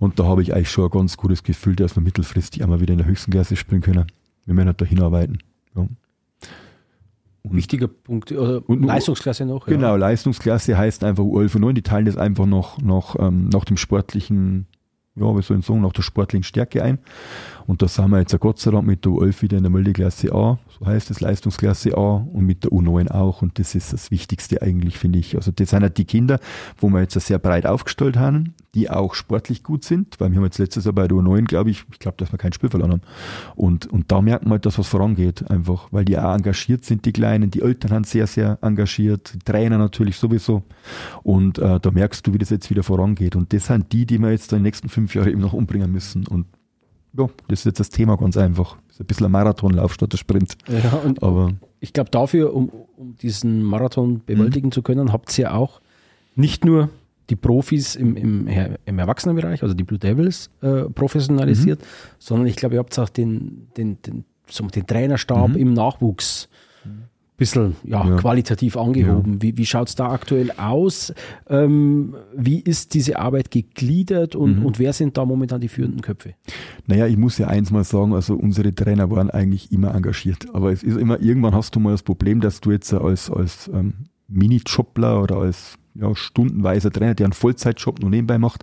Und da habe ich eigentlich schon ein ganz gutes Gefühl, dass wir mittelfristig einmal wieder in der höchsten Klasse spielen können. Wir werden halt da hinarbeiten. Ja. Wichtiger Punkt, oder Und- Leistungsklasse noch. ja. Genau, Leistungsklasse heißt einfach U11 und 9, die teilen das einfach noch, noch ähm, nach dem sportlichen, ja, wie soll ich sagen, nach der sportlichen Stärke ein. Und da sind wir jetzt Gott sei Dank mit der U11 wieder in der Multiklasse A, so heißt es, Leistungsklasse A und mit der U9 auch. Und das ist das Wichtigste eigentlich, finde ich. Also das sind halt die Kinder, wo wir jetzt sehr breit aufgestellt haben, die auch sportlich gut sind, weil wir haben jetzt letztes Jahr bei der U9, glaube ich, ich glaube, dass wir kein Spiel verloren haben. Und, und da merkt man halt, dass was vorangeht, einfach, weil die auch engagiert sind, die Kleinen, die Eltern haben sehr, sehr engagiert, die Trainer natürlich sowieso. Und äh, da merkst du, wie das jetzt wieder vorangeht. Und das sind die, die wir jetzt in den nächsten fünf Jahren eben noch umbringen müssen. Und ja, das ist jetzt das Thema ganz einfach. Das ist ein bisschen ein Marathonlauf statt ein Sprint. Ja, und Aber ich glaube, dafür, um, um diesen Marathon bewältigen Mhm. zu können, habt ihr ja auch nicht nur die Profis im, im, im Erwachsenenbereich, also die Blue Devils, äh, professionalisiert, Mhm. sondern ich glaube, ihr habt auch den, den, den, so den Trainerstab Mhm. im Nachwuchs bisschen ja, Ja. qualitativ angehoben. Wie, wie schaut es da aktuell aus? Ähm, wie ist diese Arbeit gegliedert und, Mhm. und wer sind da momentan die führenden Köpfe? Naja, ich muss ja eins mal sagen, also unsere Trainer waren eigentlich immer engagiert. Aber es ist immer, irgendwann hast du mal das Problem, dass du jetzt als, als ähm, Mini-Jobler oder als ja, stundenweiser Trainer, der einen Vollzeitjob noch nebenbei macht,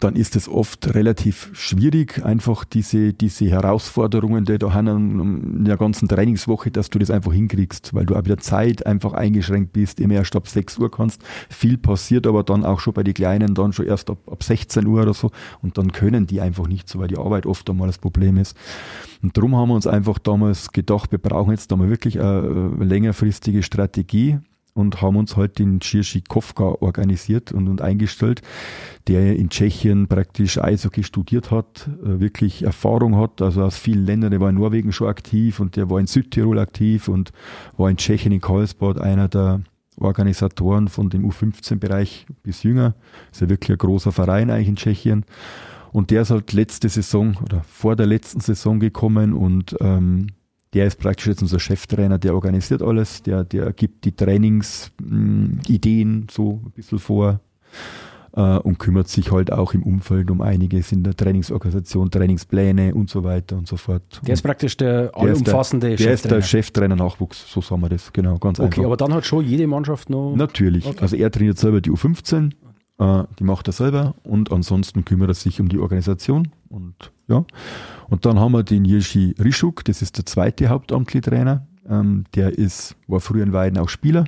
dann ist es oft relativ schwierig, einfach diese, diese Herausforderungen, die da haben in der ganzen Trainingswoche, dass du das einfach hinkriegst, weil du auch wieder Zeit einfach eingeschränkt bist, immer erst ab 6 Uhr kannst. Viel passiert aber dann auch schon bei den Kleinen, dann schon erst ab, ab 16 Uhr oder so und dann können die einfach nicht so, weil die Arbeit oft einmal das Problem ist. Und darum haben wir uns einfach damals gedacht, wir brauchen jetzt da mal wirklich eine, eine längerfristige Strategie und haben uns halt den Jiří Kofka organisiert und, und eingestellt, der in Tschechien praktisch Eishockey studiert hat, äh, wirklich Erfahrung hat, also aus vielen Ländern, der war in Norwegen schon aktiv und der war in Südtirol aktiv und war in Tschechien in Karlsbad einer der Organisatoren von dem U15-Bereich bis jünger. Ist ja wirklich ein großer Verein eigentlich in Tschechien. Und der ist halt letzte Saison oder vor der letzten Saison gekommen und ähm, der ist praktisch jetzt unser Cheftrainer, der organisiert alles, der, der gibt die Trainingsideen so ein bisschen vor äh, und kümmert sich halt auch im Umfeld um einiges in der Trainingsorganisation, Trainingspläne und so weiter und so fort. Der ist Und praktisch der der ist der- allumfassende der ist der Cheftrainer. Cheftrainer Nachwuchs, so sagen wir das, genau, ganz Okay, einfach. aber dann hat schon jede Mannschaft noch. Natürlich. Okay. Also er trainiert selber die U15, äh, die macht er selber und ansonsten kümmert er sich um die Organisation und ja. Und dann haben wir den Jiří Rischuk, das ist der zweite hauptamtliche Trainer. Ähm, der ist, war früher in Weiden auch Spieler,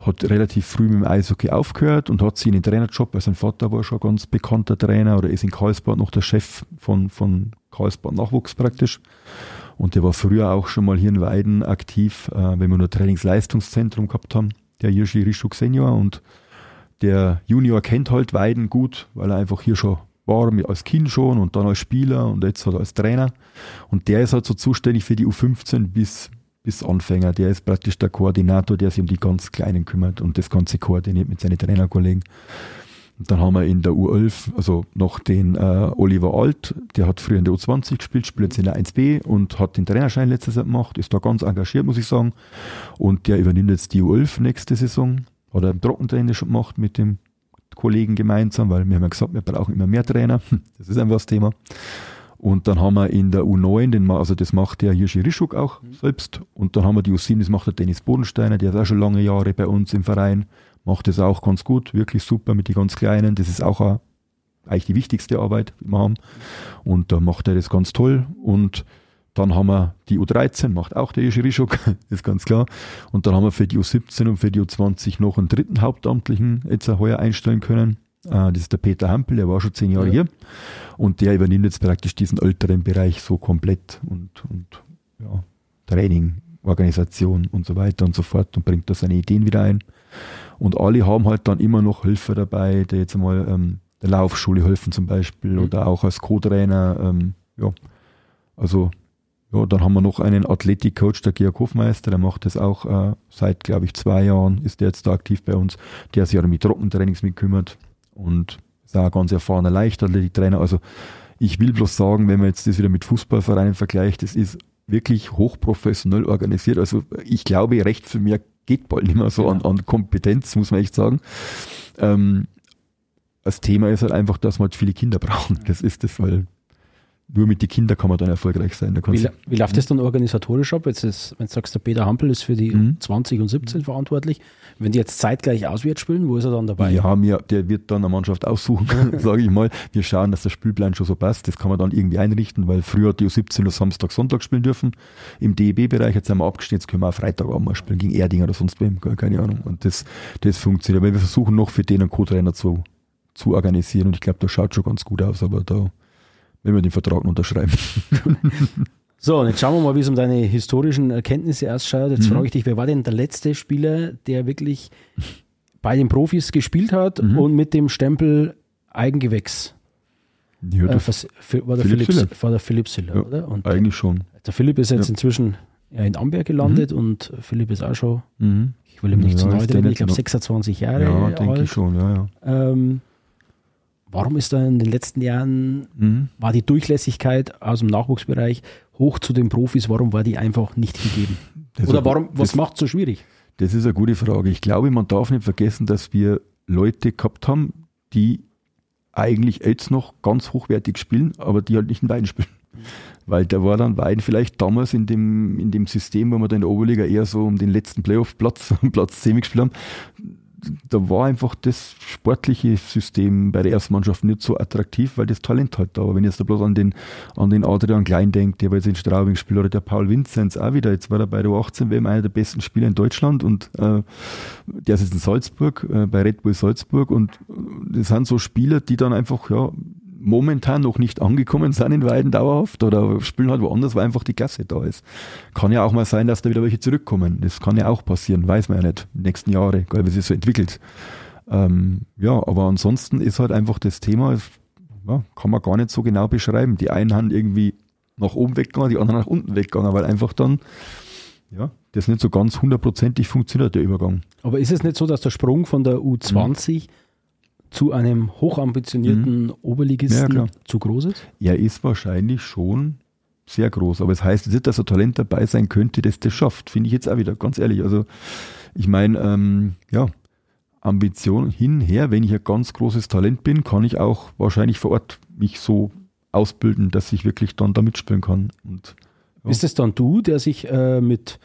hat relativ früh mit dem Eishockey aufgehört und hat sich in den Trainerjob, weil sein Vater war schon ganz bekannter Trainer oder ist in Karlsbad noch der Chef von, von Karlsbad Nachwuchs praktisch. Und der war früher auch schon mal hier in Weiden aktiv, äh, wenn wir nur Trainingsleistungszentrum gehabt haben, der Jiří Rischuk Senior. Und der Junior kennt halt Weiden gut, weil er einfach hier schon war, als Kind schon und dann als Spieler und jetzt halt als Trainer. Und der ist halt so zuständig für die U15 bis, bis Anfänger. Der ist praktisch der Koordinator, der sich um die ganz Kleinen kümmert und das Ganze koordiniert mit seinen Trainerkollegen. Und dann haben wir in der U11, also noch den äh, Oliver Alt, der hat früher in der U20 gespielt, spielt jetzt in der 1B und hat den Trainerschein letztes Jahr gemacht, ist da ganz engagiert, muss ich sagen. Und der übernimmt jetzt die U11 nächste Saison. Hat er im Trockentraining schon gemacht mit dem Kollegen gemeinsam, weil wir haben ja gesagt, wir brauchen immer mehr Trainer. Das ist einfach das Thema. Und dann haben wir in der U9, den, also das macht der Jiří Rischuk auch selbst. Und dann haben wir die U7, das macht der Dennis Bodensteiner, der ist auch schon lange Jahre bei uns im Verein, macht das auch ganz gut, wirklich super mit den ganz Kleinen. Das ist auch eine, eigentlich die wichtigste Arbeit, die wir haben. Und da macht er das ganz toll. Und dann haben wir die U13, macht auch der Rischuk, ist ganz klar. Und dann haben wir für die U17 und für die U20 noch einen dritten Hauptamtlichen jetzt heuer einstellen können. Äh, Das ist der Peter Hampel, der war schon zehn Jahre Ja. hier. Und der übernimmt jetzt praktisch diesen älteren Bereich so komplett und, und ja, Training, Organisation und so weiter und so fort und bringt da seine Ideen wieder ein. Und alle haben halt dann immer noch Helfer dabei, die jetzt einmal ähm, der Laufschule helfen zum Beispiel Mhm. oder auch als Co-Trainer. Ähm, ja, also ja, dann haben wir noch einen Athletikcoach, der Georg Hofmeister, der macht das auch äh, seit, glaube ich, zwei Jahren, ist der jetzt da aktiv bei uns, der sich auch mit Trockentrainings mitkümmert und ist auch ein ganz erfahrener Leichtathletiktrainer. Also ich will bloß sagen, wenn man jetzt das wieder mit Fußballvereinen vergleicht, das ist wirklich hochprofessionell organisiert. Also ich glaube, recht viel mehr geht bald nicht mehr so an, an Kompetenz, muss man echt sagen. Ähm, das Thema ist halt einfach, dass wir halt viele Kinder brauchen. Das ist das, weil nur mit den Kindern kann man dann erfolgreich sein. Da Wie, wie läuft das dann organisatorisch ab? Jetzt ist, wenn du sagst, der Peter Hampel ist für die Mhm. 20 und 17 verantwortlich. Wenn die jetzt zeitgleich auswärts spielen, wo ist er dann dabei? Wir ja, der wird dann eine Mannschaft aussuchen, sage ich mal. Wir schauen, dass der Spielplan schon so passt. Das kann man dann irgendwie einrichten, weil früher hat die U17 nur Samstag, Sonntag spielen dürfen. Im DEB-Bereich, jetzt sind wir abgestiegen, jetzt können wir auch Freitagabend mal spielen, gegen Erding oder sonst wem, keine- keine Ahnung. Und das, das funktioniert. Aber wir versuchen noch für den einen Co-Trainer zu, zu organisieren und ich glaube, das schaut schon ganz gut aus, aber da, wenn wir den Vertrag unterschreiben. So, und jetzt schauen wir mal, wie es um deine historischen Erkenntnisse ausschaut. Jetzt Mhm. frage ich dich, wer war denn der letzte Spieler, der wirklich bei den Profis gespielt hat Mhm. und mit dem Stempel Eigengewächs? Ja, Äh, fi- war, der Philipp Philipp, Siller. war der Philipp Siller, Ja, oder? Und eigentlich schon. der Philipp ist jetzt Ja. inzwischen ja, in Amberg gelandet und Philipp ist auch schon, Mhm. ich will ihm nicht Ja, zu der treten, ich glaube noch- 26 Jahre Ja, denke alt. ich schon, ja, ja. Ähm, warum ist da in den letzten Jahren, Mhm. war die Durchlässigkeit aus dem Nachwuchsbereich hoch zu den Profis, warum war die einfach nicht gegeben? Das Oder warum, was macht so schwierig? Das ist eine gute Frage. Ich glaube, man darf nicht vergessen, dass wir Leute gehabt haben, die eigentlich jetzt noch ganz hochwertig spielen, aber die halt nicht in Weiden spielen. Weil da war dann Weiden vielleicht damals in dem, in dem System, wo wir da in der Oberliga eher so um den letzten Playoff-Platz, Platz 10 gespielt haben, da war einfach das sportliche System bei der ersten Mannschaft nicht so attraktiv, weil das Talent halt da war. Wenn ich jetzt da bloß an den, an den Adrian Klein denke, der jetzt in Straubing spielt, oder der Paul Vinzenz auch wieder, jetzt war er bei der U18 WM einer der besten Spieler in Deutschland und äh, der ist jetzt in Salzburg, äh, bei Red Bull Salzburg und äh, das sind so Spieler, die dann einfach, ja, momentan noch nicht angekommen sind in Weiden dauerhaft oder spielen halt woanders, weil einfach die Gasse da ist. Kann ja auch mal sein, dass da wieder welche zurückkommen. Das kann ja auch passieren, weiß man ja nicht. Die nächsten Jahre, wie sich so entwickelt. Ähm, ja, aber ansonsten ist halt einfach das Thema, ja, kann man gar nicht so genau beschreiben. Die einen haben irgendwie nach oben weggegangen, die anderen nach unten weggegangen, weil einfach dann, ja, das nicht so ganz hundertprozentig funktioniert, der Übergang. Aber ist es nicht so, dass der Sprung von der U20 zu einem hochambitionierten Oberligisten Mhm. Ja, klar. zu groß ist? Er ist wahrscheinlich schon sehr groß, aber es heißt nicht, dass ein Talent dabei sein könnte, das das schafft, finde ich jetzt auch wieder, ganz ehrlich. Also ich meine, ähm, ja, Ambition hinher, wenn ich ein ganz großes Talent bin, kann ich auch wahrscheinlich vor Ort mich so ausbilden, dass ich wirklich dann da mitspielen kann. Und Ja. Bist es dann du, der sich äh, mit,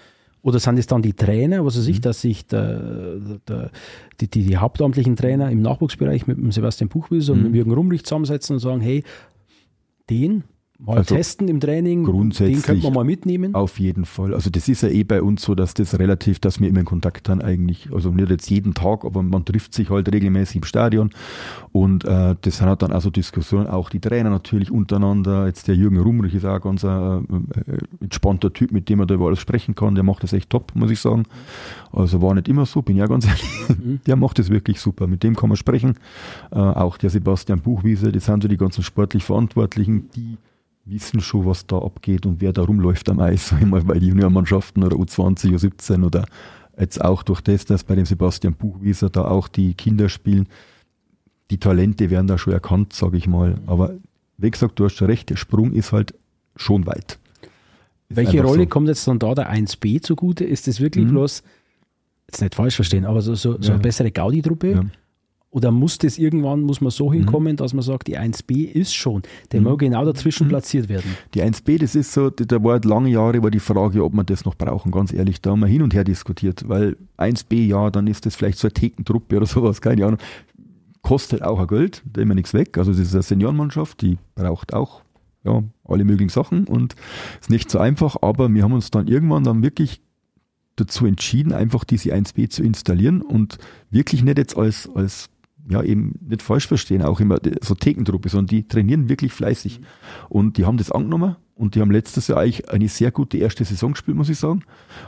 oder sind es dann die Trainer, was Mhm. weiß ich, dass sich der, der, die, die, die hauptamtlichen Trainer im Nachwuchsbereich mit dem Sebastian Buchwieser und Mhm. mit dem Jürgen Rumrich zusammensetzen und sagen, hey, den mal Also testen im Training, den grundsätzlich könnte man mal mitnehmen. Auf jeden Fall. Also das ist ja eh bei uns so, dass das relativ, dass wir immer in Kontakt haben eigentlich. Also nicht jetzt jeden Tag, aber man trifft sich halt regelmäßig im Stadion und äh, das sind halt dann also Diskussionen, auch die Trainer natürlich untereinander. Jetzt der Jürgen Rumrich ist auch ganz ein äh, entspannter Typ, mit dem man da über alles sprechen kann. Der macht das echt top, muss ich sagen. Also war nicht immer so, bin ja ganz ehrlich. Der macht das wirklich super. Mit dem kann man sprechen. Äh, auch der Sebastian Buchwieser, das sind so die ganzen sportlich Verantwortlichen, die wissen schon, was da abgeht und wer da rumläuft am Eis, sag ich mal, bei den Juniormannschaften oder U20, U17 oder jetzt auch durch das, dass bei dem Sebastian Buchwieser da auch die Kinder spielen. Die Talente werden da schon erkannt, sage ich mal. Aber wie gesagt, du hast schon recht, der Sprung ist halt schon weit. Ist Welche Rolle so. kommt jetzt dann da der 1b zugute? Ist das wirklich Mhm. bloß, jetzt nicht falsch verstehen, aber so, so, so Ja. eine bessere Gaudi-Truppe? Ja. Oder muss das irgendwann, muss man so hinkommen, dass man sagt, die 1b ist schon, der mag genau dazwischen platziert werden. Die 1B, das ist so, da war halt lange Jahre war die Frage, ob wir das noch brauchen, ganz ehrlich. Da haben wir hin und her diskutiert, weil 1B, ja, dann ist das vielleicht so eine Thekentruppe oder sowas, keine Ahnung. Kostet auch ein Geld, da immer nichts weg. Also das ist eine Seniorenmannschaft, die braucht auch ja, alle möglichen Sachen und ist nicht so einfach, aber wir haben uns dann irgendwann dann wirklich dazu entschieden, einfach diese 1B zu installieren und wirklich nicht jetzt als, als ja, eben nicht falsch verstehen, auch immer so Thekentruppe, sondern die trainieren wirklich fleißig. Und die haben das angenommen und die haben letztes Jahr eigentlich eine sehr gute erste Saison gespielt, muss ich sagen.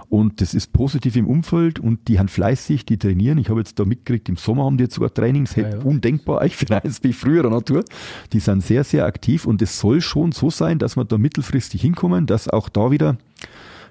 Und das ist positiv im Umfeld und die haben fleißig, die trainieren. Ich habe jetzt da mitgekriegt, im Sommer haben die jetzt sogar Trainings, Ja, ja. undenkbar eigentlich für eins wie früherer Natur. Die sind sehr, sehr aktiv und es soll schon so sein, dass wir da mittelfristig hinkommen, dass auch da wieder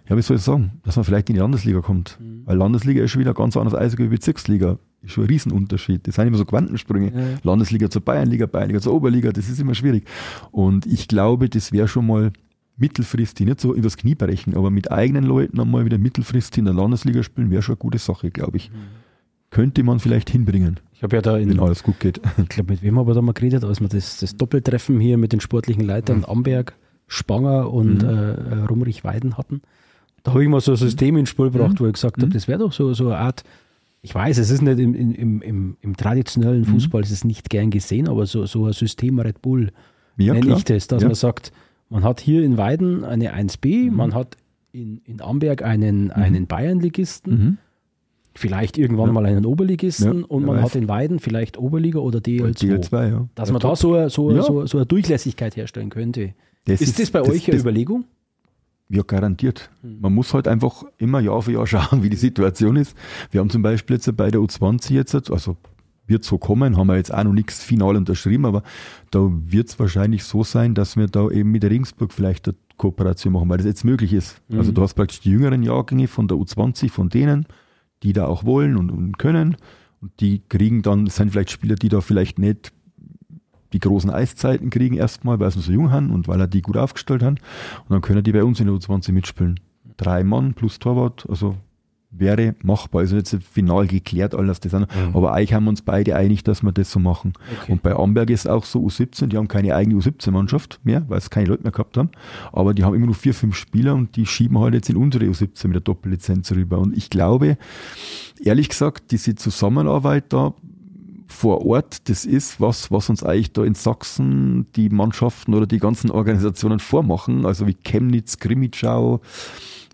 ja, wie soll ich sagen, dass man vielleicht in die Landesliga kommt. Mhm. Weil Landesliga ist schon wieder ganz anders wie Bezirksliga. Ist schon ein Riesenunterschied. Das sind immer so Quantensprünge. Ja. Landesliga zur Bayernliga, Bayernliga zur Oberliga, das ist immer schwierig. Und ich glaube, das wäre schon mal mittelfristig, nicht so übers Knie brechen, aber mit eigenen Leuten einmal wieder mittelfristig in der Landesliga spielen, wäre schon eine gute Sache, glaube ich. Könnte man vielleicht hinbringen, Ich habe ja da in, wenn alles gut geht. ich glaube, mit wem haben wir da mal geredet, als wir das, das Doppeltreffen hier mit den sportlichen Leitern Amberg, Spanger und Mhm. äh, äh, Rumrich Weiden hatten. Da habe ich mal so ein System ins Spiel gebracht, wo ich gesagt habe, das wäre doch so, so eine Art, ich weiß, es ist nicht im, im, im, im, traditionellen Fußball, es ist nicht gern gesehen, aber so, so ein System Red Bull Ja, nenne klar. ich das, dass Ja. man sagt, man hat hier in Weiden eine 1b, man hat in, in Amberg einen, einen Bayernligisten, Mhm. vielleicht irgendwann Ja. mal einen Oberligisten und man weiß. hat in Weiden vielleicht Oberliga oder DL2. DL2, ja. Dass man da top. so, eine- so, Ja. so, so eine Durchlässigkeit herstellen könnte. Das ist, das bei euch eine das, Überlegung? Ja, garantiert. Hm. Man muss halt einfach immer Jahr für Jahr schauen, wie die Situation ist. Wir haben zum Beispiel jetzt bei der U20 jetzt, also wird so kommen, haben wir jetzt auch noch nichts final unterschrieben, aber da wird es wahrscheinlich so sein, dass wir da eben mit Regensburg vielleicht eine Kooperation machen, weil das jetzt möglich ist. Mhm. Also du hast praktisch die jüngeren Jahrgänge von der U20, von denen, die da auch wollen und, und können. Und die kriegen dann, das sind vielleicht Spieler, die da vielleicht nicht die großen Eiszeiten kriegen erstmal, weil sie so jung haben und weil er die gut aufgestellt haben. Und dann können die bei uns in der U20 mitspielen. drei Mann plus Torwart, also wäre machbar. Also jetzt final geklärt alles das. Mhm. Aber eigentlich haben wir uns beide einig, dass wir das so machen. Okay. Und bei Amberg ist auch so U17, die haben keine eigene U17-Mannschaft mehr, weil es keine Leute mehr gehabt haben. Aber die haben immer nur vier, fünf Spieler und die schieben halt jetzt in unsere U17 mit der Doppellizenz rüber. Und ich glaube, ehrlich gesagt, diese Zusammenarbeit da vor Ort, das ist was, was uns eigentlich da in Sachsen die Mannschaften oder die ganzen Organisationen vormachen, also wie Chemnitz, Grimmitschau,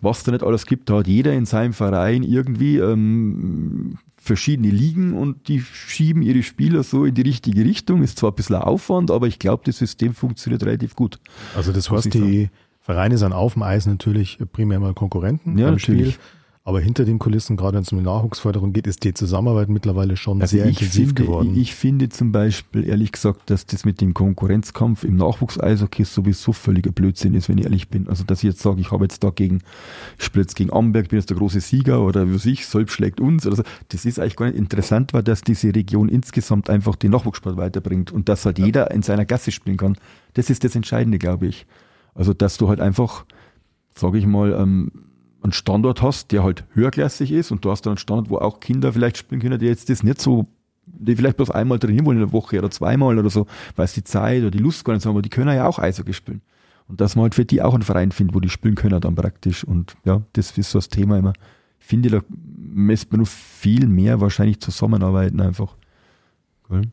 was da nicht alles gibt, da hat jeder in seinem Verein irgendwie ähm, verschiedene Ligen und die schieben ihre Spieler so in die richtige Richtung. Ist zwar ein bisschen Aufwand, aber ich glaube, das System funktioniert relativ gut. Also das heißt, die Vereine sind auf dem Eis natürlich primär mal Konkurrenten ja, natürlich. Spiel. Aber hinter den Kulissen, gerade wenn es um die Nachwuchsförderung geht, ist die Zusammenarbeit mittlerweile schon also sehr intensiv finde, geworden. Ich finde zum Beispiel, ehrlich gesagt, dass das mit dem Konkurrenzkampf im Nachwuchs-Eishockey sowieso völliger Blödsinn ist, wenn ich ehrlich bin. Also, dass ich jetzt sage, ich habe jetzt da gegen, ich spiele jetzt gegen Amberg, bin jetzt der große Sieger oder wie ich, Solb schlägt uns oder so. Das ist eigentlich gar nicht interessant, weil dass diese Region insgesamt einfach den Nachwuchssport weiterbringt und dass halt jeder in seiner Gasse spielen kann. Das ist das Entscheidende, glaube ich. Also, dass du halt einfach, sage ich mal, ähm, einen Standort hast, der halt höherklassig ist und du hast dann einen Standort, wo auch Kinder vielleicht spielen können, die jetzt das nicht so, die vielleicht bloß einmal trainieren wollen in der Woche oder zweimal oder so, weil es die Zeit oder die Lust gar nicht haben, aber die können ja auch Eishockey spielen. Und dass man halt für die auch einen Verein findet, wo die spielen können dann praktisch. Und ja, das ist so das Thema immer. Ich finde, da müsste man noch viel mehr wahrscheinlich zusammenarbeiten einfach. Cool.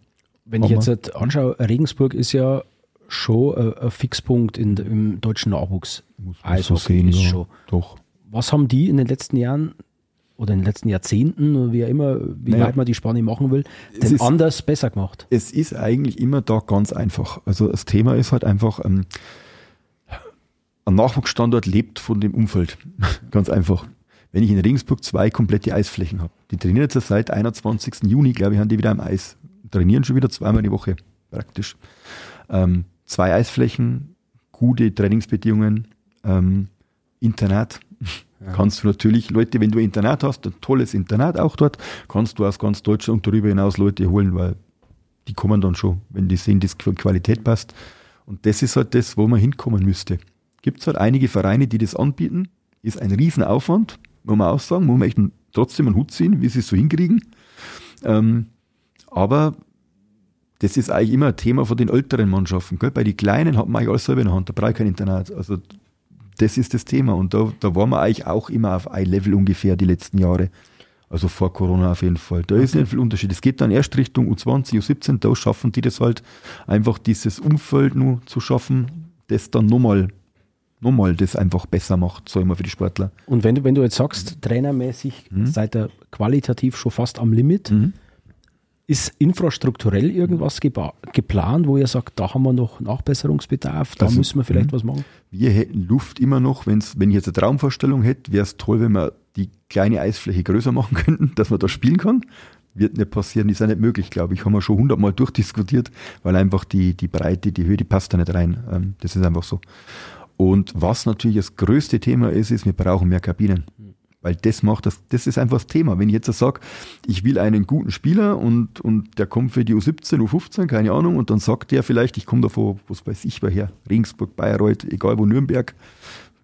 Wenn ich jetzt halt anschaue, Regensburg ist ja schon ein, Fixpunkt in, im deutschen Nachwuchs. Also so sehen, ist ja, schon. Doch was haben die in den letzten Jahren oder in den letzten Jahrzehnten oder wie auch immer, wie naja, weit man die Spanne machen will, denn ist, anders besser gemacht? Es ist eigentlich immer da ganz einfach. Also das Thema ist halt einfach, ähm, ein Nachwuchsstandort lebt von dem Umfeld. ganz einfach. Wenn ich in Regensburg zwei komplette Eisflächen habe, die trainieren jetzt seit 21. Juni, glaube ich, haben die wieder am Eis. Trainieren schon wieder zweimal die Woche, praktisch. Ähm, zwei Eisflächen, gute Trainingsbedingungen, ähm, Internat, ja. Kannst du natürlich Leute, wenn du ein Internat hast, ein tolles Internat auch dort, kannst du aus ganz Deutschland darüber hinaus Leute holen, weil die kommen dann schon, wenn die sehen, dass Qualität passt. Und das ist halt das, wo man hinkommen müsste. Gibt es halt einige Vereine, die das anbieten, ist ein Riesenaufwand, muss man auch sagen, muss man echt trotzdem einen Hut ziehen, wie sie es so hinkriegen. Ähm, aber das ist eigentlich immer ein Thema von den älteren Mannschaften. Gell? Bei den Kleinen hat man eigentlich alles selber in der Hand, da brauche ich kein Internat. Also das ist das Thema. Und da, da waren wir eigentlich auch immer auf ein Level ungefähr die letzten Jahre. Also vor Corona auf jeden Fall. Da okay. ist nicht viel Unterschied. Es geht dann erst Richtung U20, U17, da schaffen die das halt, einfach dieses Umfeld nur zu schaffen, das dann nochmal nochmal das einfach besser macht, so immer für die Sportler. Und wenn du, wenn du jetzt sagst, trainermäßig mhm. seid ihr qualitativ schon fast am Limit, mhm. Ist infrastrukturell irgendwas geplant, wo ihr sagt, da haben wir noch Nachbesserungsbedarf, da also, müssen wir vielleicht mh. was machen? Wir hätten Luft immer noch, wenn's, wenn ich jetzt eine Traumvorstellung hätte, wäre es toll, wenn wir die kleine Eisfläche größer machen könnten, dass man da spielen kann. Wird nicht passieren, ist ja nicht möglich, glaube ich. Haben wir schon hundertmal durchdiskutiert, weil einfach die, die Breite, die Höhe, die passt da nicht rein. Ähm, das ist einfach so. Und was natürlich das größte Thema ist, ist, wir brauchen mehr Kabinen. Weil das macht das, das ist einfach das Thema. Wenn ich jetzt sage, ich will einen guten Spieler und, und der kommt für die U17, U15, keine Ahnung, und dann sagt der vielleicht, ich komme davon, was weiß ich woher, Regensburg, Bayreuth, egal wo, Nürnberg,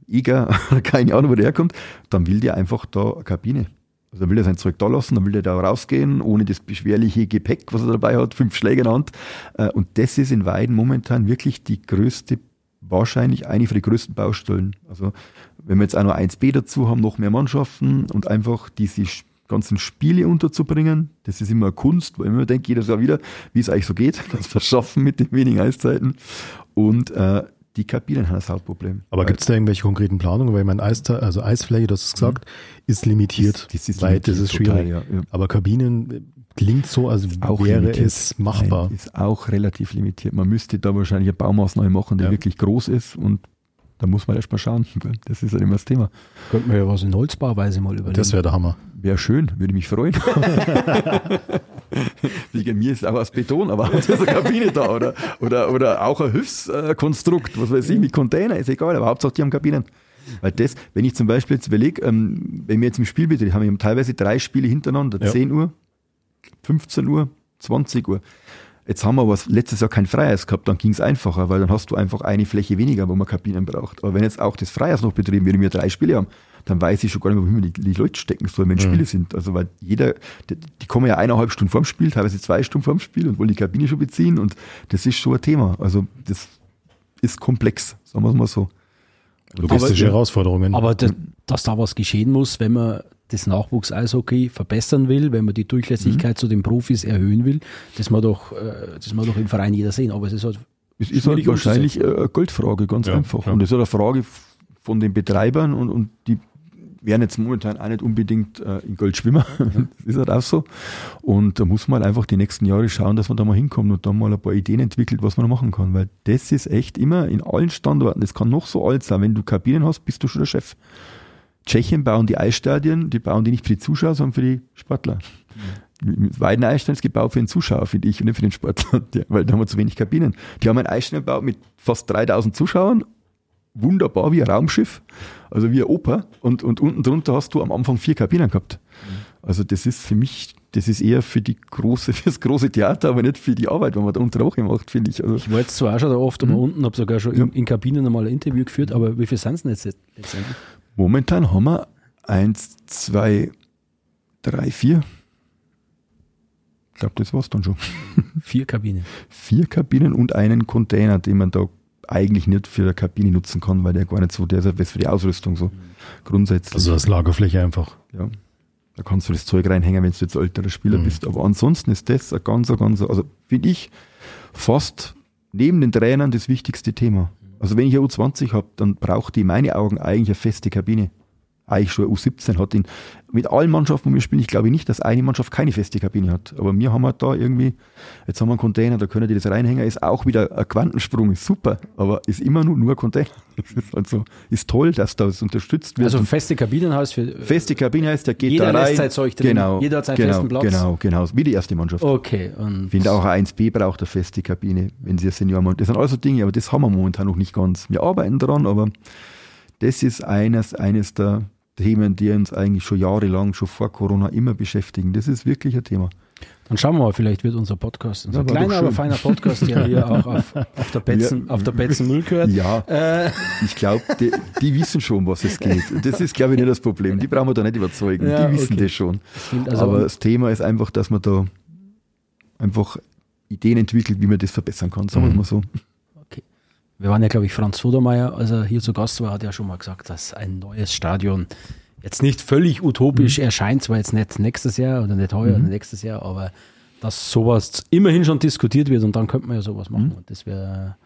Eger, keine Ahnung, wo der herkommt, dann will der einfach da eine Kabine. Also dann will er sein Zeug da lassen, dann will er da rausgehen, ohne das beschwerliche Gepäck, was er dabei hat, fünf Schläge in der Hand. Äh, und das ist in Weiden momentan wirklich die größte wahrscheinlich eine von den größten Baustellen. Also wenn wir jetzt auch noch 1B dazu haben, noch mehr Mannschaften und einfach diese ganzen Spiele unterzubringen, das ist immer Kunst, weil man denkt jedes Jahr wieder, wie es eigentlich so geht, das Verschaffen mit den wenigen Eiszeiten. Und äh, die Kabinen haben das Hauptproblem. Aber gibt es da irgendwelche konkreten Planungen? Weil mein Eis, also Eisfläche, das ist gesagt, mhm. ist limitiert. Das, das ist, limitiert, das ist schwierig. Total, ja, ja. Aber Kabinen klingt so, als auch wäre limitiert. es machbar. Nein, ist auch relativ limitiert. Man müsste da wahrscheinlich eine Baumaßnahme machen, die ja. wirklich groß ist und da muss man erst mal schauen. Das ist halt immer das Thema. Könnten wir ja was in Holzbauweise mal überlegen. Das wäre der Hammer. Wäre schön, würde mich freuen. Wegen mir ist auch aus Beton, aber ist eine Kabine da oder, oder, oder auch ein Hilfskonstrukt, was weiß ich, mit Container, ist egal, aber Hauptsache die haben Kabinen. Weil das, wenn ich zum Beispiel jetzt überlege, ähm, wenn wir jetzt im Spielbetrieb haben, wir haben teilweise drei Spiele hintereinander, ja. 10 Uhr, 15 Uhr, 20 Uhr. Jetzt haben wir aber letztes Jahr kein Freies gehabt, dann ging es einfacher, weil dann hast du einfach eine Fläche weniger, wo man Kabinen braucht. Aber wenn jetzt auch das Freies noch betrieben wird und wir drei Spiele haben, dann weiß ich schon gar nicht mehr, wohin die, die Leute stecken sollen, wenn Spiele sind. Also weil jeder, die, die kommen ja eineinhalb Stunden vorm Spiel, teilweise zwei Stunden vorm Spiel und wollen die Kabine schon beziehen und das ist schon ein Thema. Also das ist komplex, sagen wir es mal so. Logistische Aber- Herausforderungen. Aber da, dass da was geschehen muss, wenn man das Nachwuchs-Eishockey verbessern will, wenn man die Durchlässigkeit zu den Profis erhöhen will, das man doch, äh, das man doch im Verein jeder sehen. Aber es ist halt Es ist halt wahrscheinlich eine Geldfrage, ganz Ja, einfach. ja. Und das ist halt eine Frage von den Betreibern und, und die werden jetzt momentan auch nicht unbedingt äh, in Gold schwimmen. Das ist halt auch so. Und da muss man halt einfach die nächsten Jahre schauen, dass man da mal hinkommt und dann mal ein paar Ideen entwickelt, was man da machen kann. Weil das ist echt immer in allen Standorten, das kann noch so alt sein, wenn du Kabinen hast, bist du schon der Chef. Tschechien bauen die Eisstadien, die bauen die nicht für die Zuschauer, sondern für die Sportler. Mit Weiden Eisstein ist gebaut für den Zuschauer, finde ich, und nicht für den Sportler, Ja, weil da haben wir zu wenig Kabinen. Die haben ein Eisstein gebaut mit fast 3000 Zuschauern, wunderbar wie ein Raumschiff, also wie eine Oper, und, und unten drunter hast du am Anfang vier Kabinen gehabt. Also das ist für mich, das ist eher für die große, fürs große Theater, aber nicht für die Arbeit, wenn man da unter Woche macht, finde ich. Also Ich war jetzt zwar auch schon da oft aber unten, habe sogar schon in, in Kabinen einmal ein Interview geführt, aber wie viel sind es denn jetzt letztendlich? Momentan haben wir eins, zwei, drei, vier. Ich glaube, das war's dann schon. Vier Kabinen. Vier Kabinen und einen Container, den man da eigentlich nicht für eine Kabine nutzen kann, weil der gar nicht so, der ist für die Ausrüstung so grundsätzlich. also das Lagerfläche einfach. ja. Da kannst du das Zeug reinhängen, wenn du jetzt älterer Spieler bist. Aber ansonsten ist das ein ganz, ganz, also finde ich fast neben den Trainern das wichtigste Thema. Also wenn ich eine U20 habe, dann braucht die in meinen Augen eigentlich eine feste Kabine. Eigentlich schon eine U17 hat in, mit allen Mannschaften, wo wir spielen, ich glaube nicht, dass eine Mannschaft keine feste Kabine hat. Aber wir haben halt da irgendwie, jetzt haben wir einen Container, da können die das reinhängen, ist auch wieder ein Quantensprung, ist super, aber ist immer nur, nur ein Container. Ist also, ist toll, dass das unterstützt wird. Also feste Kabinen heißt für. Feste Kabine heißt, der geht Jeder da rein. lässt Zeug drin. Genau, Jeder hat seinen genau, festen Platz. Genau, genau. Wie die erste Mannschaft. Okay. Und Ich finde auch ein 1B braucht eine feste Kabine, wenn sie ein Senior haben. Das sind also Dinge, aber das haben wir momentan noch nicht ganz. Wir arbeiten dran, aber das ist eines, eines der Themen, die uns eigentlich schon jahrelang, schon vor Corona immer beschäftigen. Das ist wirklich ein Thema. Dann schauen wir mal, vielleicht wird unser Podcast, unser Ja, kleiner, aber feiner Podcast, der hier auch auf, auf der Betzen, Ja. auf der Betzen Müll gehört. Ja, Äh, ich glaube, die, die wissen schon, was es geht. Das ist, glaube ich, nicht das Problem. Die brauchen wir da nicht überzeugen. Ja, die wissen okay. das schon. also- aber das Thema ist einfach, dass man da einfach Ideen entwickelt, wie man das verbessern kann, sagen wir es mal so. Wir waren ja, glaube ich, Franz Sodermeier, als er hier zu Gast war, hat ja schon mal gesagt, dass ein neues Stadion jetzt nicht völlig utopisch erscheint, zwar jetzt nicht nächstes Jahr oder nicht heuer oder nächstes Jahr, aber dass sowas immerhin schon diskutiert wird und dann könnte man ja sowas machen. Und das wäre.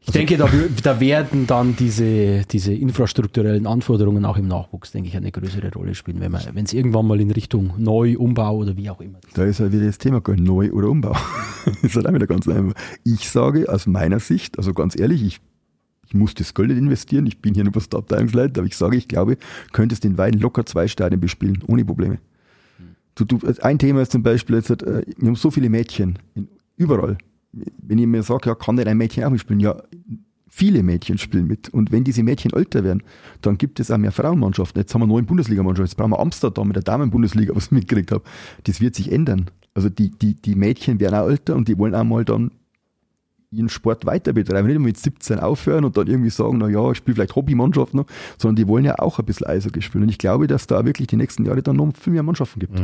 Ich denke, da, da werden dann diese, diese infrastrukturellen Anforderungen auch im Nachwuchs, denke ich, eine größere Rolle spielen, wenn es irgendwann mal in Richtung Neu, Umbau oder wie auch immer. Da ist halt wieder das Thema, Neu- oder Umbau. das ist halt auch wieder ganz einfach. Ich sage aus meiner Sicht, also ganz ehrlich, ich, ich muss das Geld nicht investieren, ich bin hier nur was Abteilungsleiter, aber ich sage, ich glaube, könntest in Weiden locker zwei Stadien bespielen, ohne Probleme. Du, du, ein Thema ist zum Beispiel, jetzt, äh, wir haben so viele Mädchen, überall. Wenn ich mir sage, ja, kann nicht ein Mädchen auch mitspielen? Ja, viele Mädchen spielen mit. Und wenn diese Mädchen älter werden, dann gibt es auch mehr Frauenmannschaften. Jetzt haben wir neun Bundesligamannschaften. Jetzt brauchen wir Amsterdam mit der Damenbundesliga, was ich mitgekriegt habe. Das wird sich ändern. Also die, die, die Mädchen werden auch älter und die wollen auch mal dann ihren Sport weiter betreiben. Nicht nur mit 17 aufhören und dann irgendwie sagen, na ja, ich spiele vielleicht Hobbymannschaft noch, sondern die wollen ja auch ein bisschen Eishockey spielen. Und ich glaube, dass da wirklich die nächsten Jahre dann noch viel mehr Mannschaften gibt.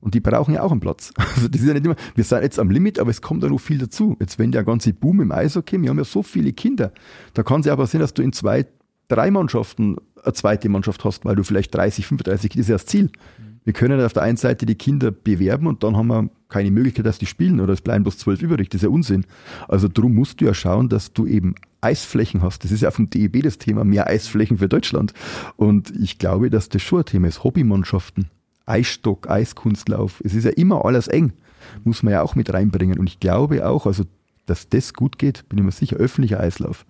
Und die brauchen ja auch einen Platz. Also das ist ja nicht immer, wir sind jetzt am Limit, aber es kommt ja noch viel dazu. Jetzt wenn der ganze Boom im Eishockey, wir haben ja so viele Kinder, da kann es ja aber sein, dass du in zwei, drei Mannschaften eine zweite Mannschaft hast, weil du vielleicht 30, 35 Kinder, das ist ja das Ziel. Wir können auf der einen Seite die Kinder bewerben und dann haben wir keine Möglichkeit, dass die spielen oder es bleiben bloß zwölf übrig. Das ist ja Unsinn. Also drum musst du ja schauen, dass du eben Eisflächen hast. Das ist ja vom DEB das Thema, mehr Eisflächen für Deutschland. Und ich glaube, dass das schon ein Thema ist. Hobbymannschaften, Eisstock, Eiskunstlauf. Es ist ja immer alles eng. Muss man ja auch mit reinbringen. Und ich glaube auch, also, dass das gut geht, bin ich mir sicher, öffentlicher Eislauf.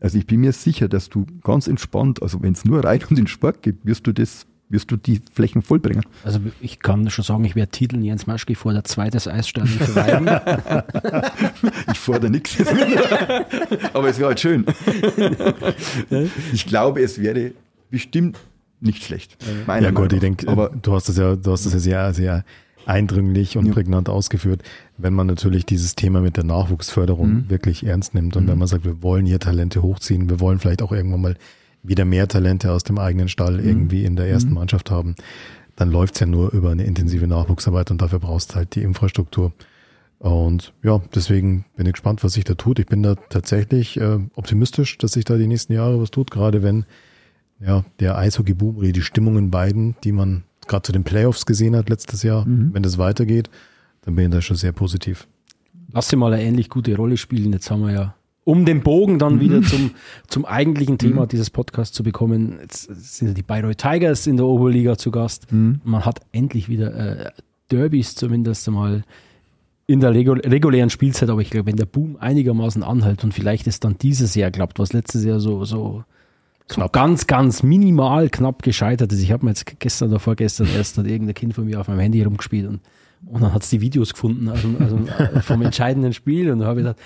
Also ich bin mir sicher, dass du ganz entspannt, also wenn es nur rein um den Sport geht, wirst du das, wirst du die Flächen vollbringen. Also ich kann schon sagen, ich werde titeln, Jens Maschke vor der zweites Eisstadion für Weiden. Ich fordere nichts. Aber es wäre halt schön. Ich glaube, es wäre bestimmt nicht schlecht. Ja gut, Meinung ich denke. Aber du hast das ja, du hast das ja sehr, sehr eindringlich und Ja. prägnant ausgeführt, wenn man natürlich dieses Thema mit der Nachwuchsförderung Mhm. wirklich ernst nimmt und wenn man sagt, wir wollen hier Talente hochziehen, wir wollen vielleicht auch irgendwann mal wieder mehr Talente aus dem eigenen Stall Mhm. irgendwie in der ersten Mannschaft haben, dann läuft's ja nur über eine intensive Nachwuchsarbeit und dafür brauchst du halt die Infrastruktur. Und ja, deswegen bin ich gespannt, was sich da tut. Ich bin da tatsächlich äh, optimistisch, dass sich da die nächsten Jahre was tut, gerade wenn ja der Eishockey-Boom oder die Stimmung in beiden, die man gerade zu den Playoffs gesehen hat letztes Jahr, wenn das weitergeht, dann bin ich da schon sehr positiv. Lass sie mal eine ähnlich gute Rolle spielen. Jetzt haben wir ja, um den Bogen dann wieder zum, zum eigentlichen Thema dieses Podcasts zu bekommen, jetzt sind ja die Bayreuth Tigers in der Oberliga zu Gast. Man hat endlich wieder äh, Derbys zumindest einmal in der regu regulären Spielzeit, aber ich glaube, wenn der Boom einigermaßen anhält und vielleicht es dann dieses Jahr klappt, was letztes Jahr so, so, so ganz, ganz minimal knapp gescheitert ist. Ich habe mir jetzt gestern oder vorgestern erst hat irgendein Kind von mir auf meinem Handy rumgespielt und, und dann hat es die Videos gefunden dem, äh, vom entscheidenden Spiel und da habe ich gedacht,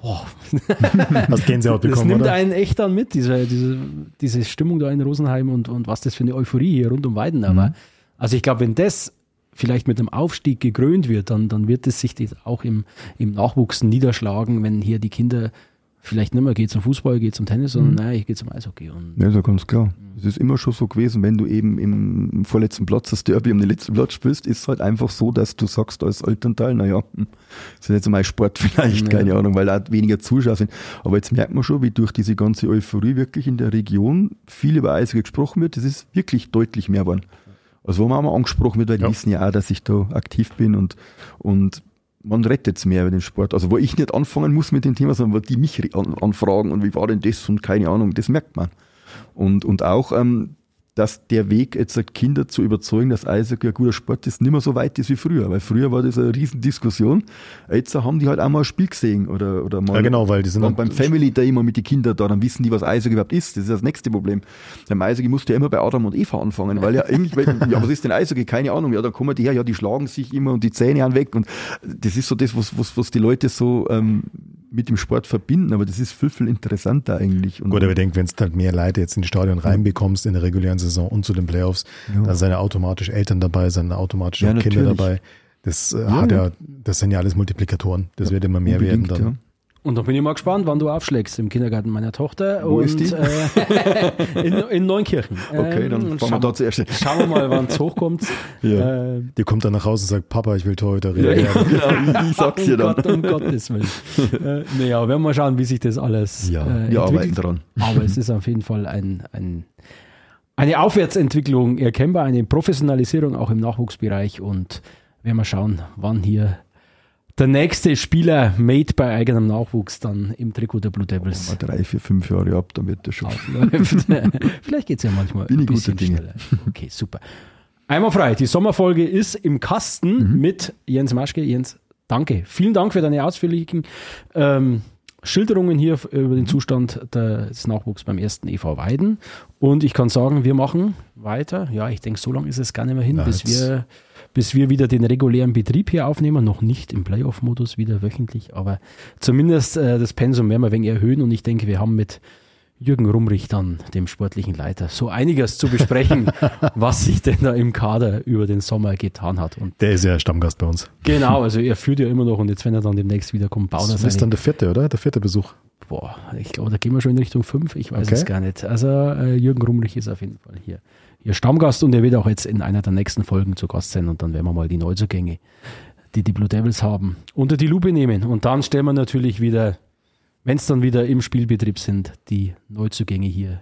boah, Hast Gänsehaut das bekommen, nimmt oder? einen echt dann mit, diese, diese, diese Stimmung da in Rosenheim und, und was das für eine Euphorie hier rund um Weiden Mhm. aber Also ich glaube, wenn das vielleicht mit einem Aufstieg gekrönt wird, dann, dann wird es sich das auch im, im Nachwuchs niederschlagen, wenn hier die Kinder vielleicht nicht mehr geht zum Fußball, geht zum Tennis, sondern Mhm. nein, ich gehe zum Eishockey. Und Ja, ist ja ganz klar. Es ist immer schon so gewesen, wenn du eben im vorletzten Platz das Derby um den letzten Platz spielst, ist es halt einfach so, dass du sagst als Elternteil, naja, hm, ist jetzt mal Sport vielleicht, Ja. keine Ahnung, weil da weniger Zuschauer sind. Aber jetzt merkt man schon, wie durch diese ganze Euphorie wirklich in der Region viel über Eishockey gesprochen wird. Das ist wirklich deutlich mehr geworden. Also wo man auch mal angesprochen wird, weil die Ja. wissen ja auch, dass ich da aktiv bin und, und man rettet es mehr über den Sport. Also wo ich nicht anfangen muss mit dem Thema, sondern wo die mich anfragen und wie war denn das und keine Ahnung, das merkt man. Und, und auch, ähm, dass der Weg, jetzt Kinder zu überzeugen, dass Eishockey ein guter Sport ist, nicht mehr so weit ist wie früher. Weil früher war das eine Riesendiskussion. Jetzt haben die halt auch mal ein Spiel gesehen oder, oder mal Ja, genau, weil die sind beim Family Day immer mit den Kindern da, dann wissen die, was Eishockey überhaupt ist. Das ist das nächste Problem. Beim Eishockey musst du ja immer bei Adam und Eva anfangen, weil ja irgendwie, ja, was ist denn Eishockey? Keine Ahnung. Ja, dann kommen die her, ja, die schlagen sich immer und die Zähne an weg und das ist so das, was, was, was die Leute so ähm, mit dem Sport verbinden, aber das ist viel, viel interessanter eigentlich. Und Gut, aber ich denke, wenn du halt mehr Leute jetzt ins Stadion reinbekommst in der regulären Saison und zu den Playoffs, dann sind ja automatisch Eltern dabei, sind automatisch Ja, auch Kinder dabei. Das äh, Ja, hat ja. ja, das sind ja alles Multiplikatoren. Das wird immer mehr werden dann. Und da bin ich mal gespannt, wann du aufschlägst im Kindergarten meiner Tochter. Wo und, ist die? Äh, in, in Neunkirchen. Okay, Ähm, dann und fahren wir schauen, da zuerst. schauen wir mal, wann es hochkommt. Ja. Äh, Die kommt dann nach Hause und sagt, Papa, ich will Torhüterin Ja, werden. genau, ich, sag's dir um dann. Gott, um Gottes Willen. äh, naja, werden wir mal schauen, wie sich das alles Ja, äh, Wir arbeiten entwickelt. dran. Aber es ist auf jeden Fall ein, ein, eine Aufwärtsentwicklung erkennbar, eine Professionalisierung auch im Nachwuchsbereich und werden wir schauen, wann hier der nächste Spieler made bei eigenem Nachwuchs dann im Trikot der Blue Devils Mal drei, vier, fünf Jahre ab, dann wird das schon. Vielleicht geht es ja manchmal Bin ein bisschen Dinge. schneller. Okay, super. Einmal frei. Die Sommerfolge ist im Kasten Mhm. mit Jens Maschke. Jens, danke. Vielen Dank für deine ausführlichen ähm, Schilderungen hier über den Zustand des Nachwuchs beim ersten EV Weiden. Und ich kann sagen, wir machen weiter. Ja, ich denke, so lange ist es gar nicht mehr hin, Na, bis wir bis wir wieder den regulären Betrieb hier aufnehmen. Noch nicht im Playoff-Modus, wieder wöchentlich, aber zumindest äh, das Pensum werden wir ein wenig erhöhen. Und ich denke, wir haben mit Jürgen Rumrich dann, dem sportlichen Leiter, so einiges zu besprechen, was sich denn da im Kader über den Sommer getan hat. Und Der ist ja Stammgast bei uns. genau, also er führt ja immer noch und jetzt, wenn er dann demnächst wieder kommt, bauen Das ist dann der vierte, oder? Der vierte Besuch. Boah, ich glaube, da gehen wir schon in Richtung fünf. Ich weiß Okay. es gar nicht. Also äh, Jürgen Rumrich ist auf jeden Fall hier, hier Stammgast und er wird auch jetzt in einer der nächsten Folgen zu Gast sein und dann werden wir mal die Neuzugänge, die die Blue Devils haben, unter die Lupe nehmen. Und dann stellen wir natürlich wieder, wenn es dann wieder im Spielbetrieb sind, die Neuzugänge hier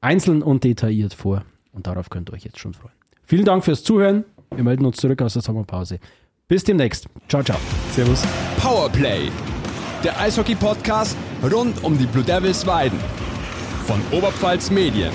einzeln und detailliert vor. Und darauf könnt ihr euch jetzt schon freuen. Vielen Dank fürs Zuhören. Wir melden uns zurück aus der Sommerpause. Bis demnächst. Ciao, ciao. Servus. Powerplay, der Eishockey-Podcast rund um die Blue Devils Weiden von Oberpfalz Medien.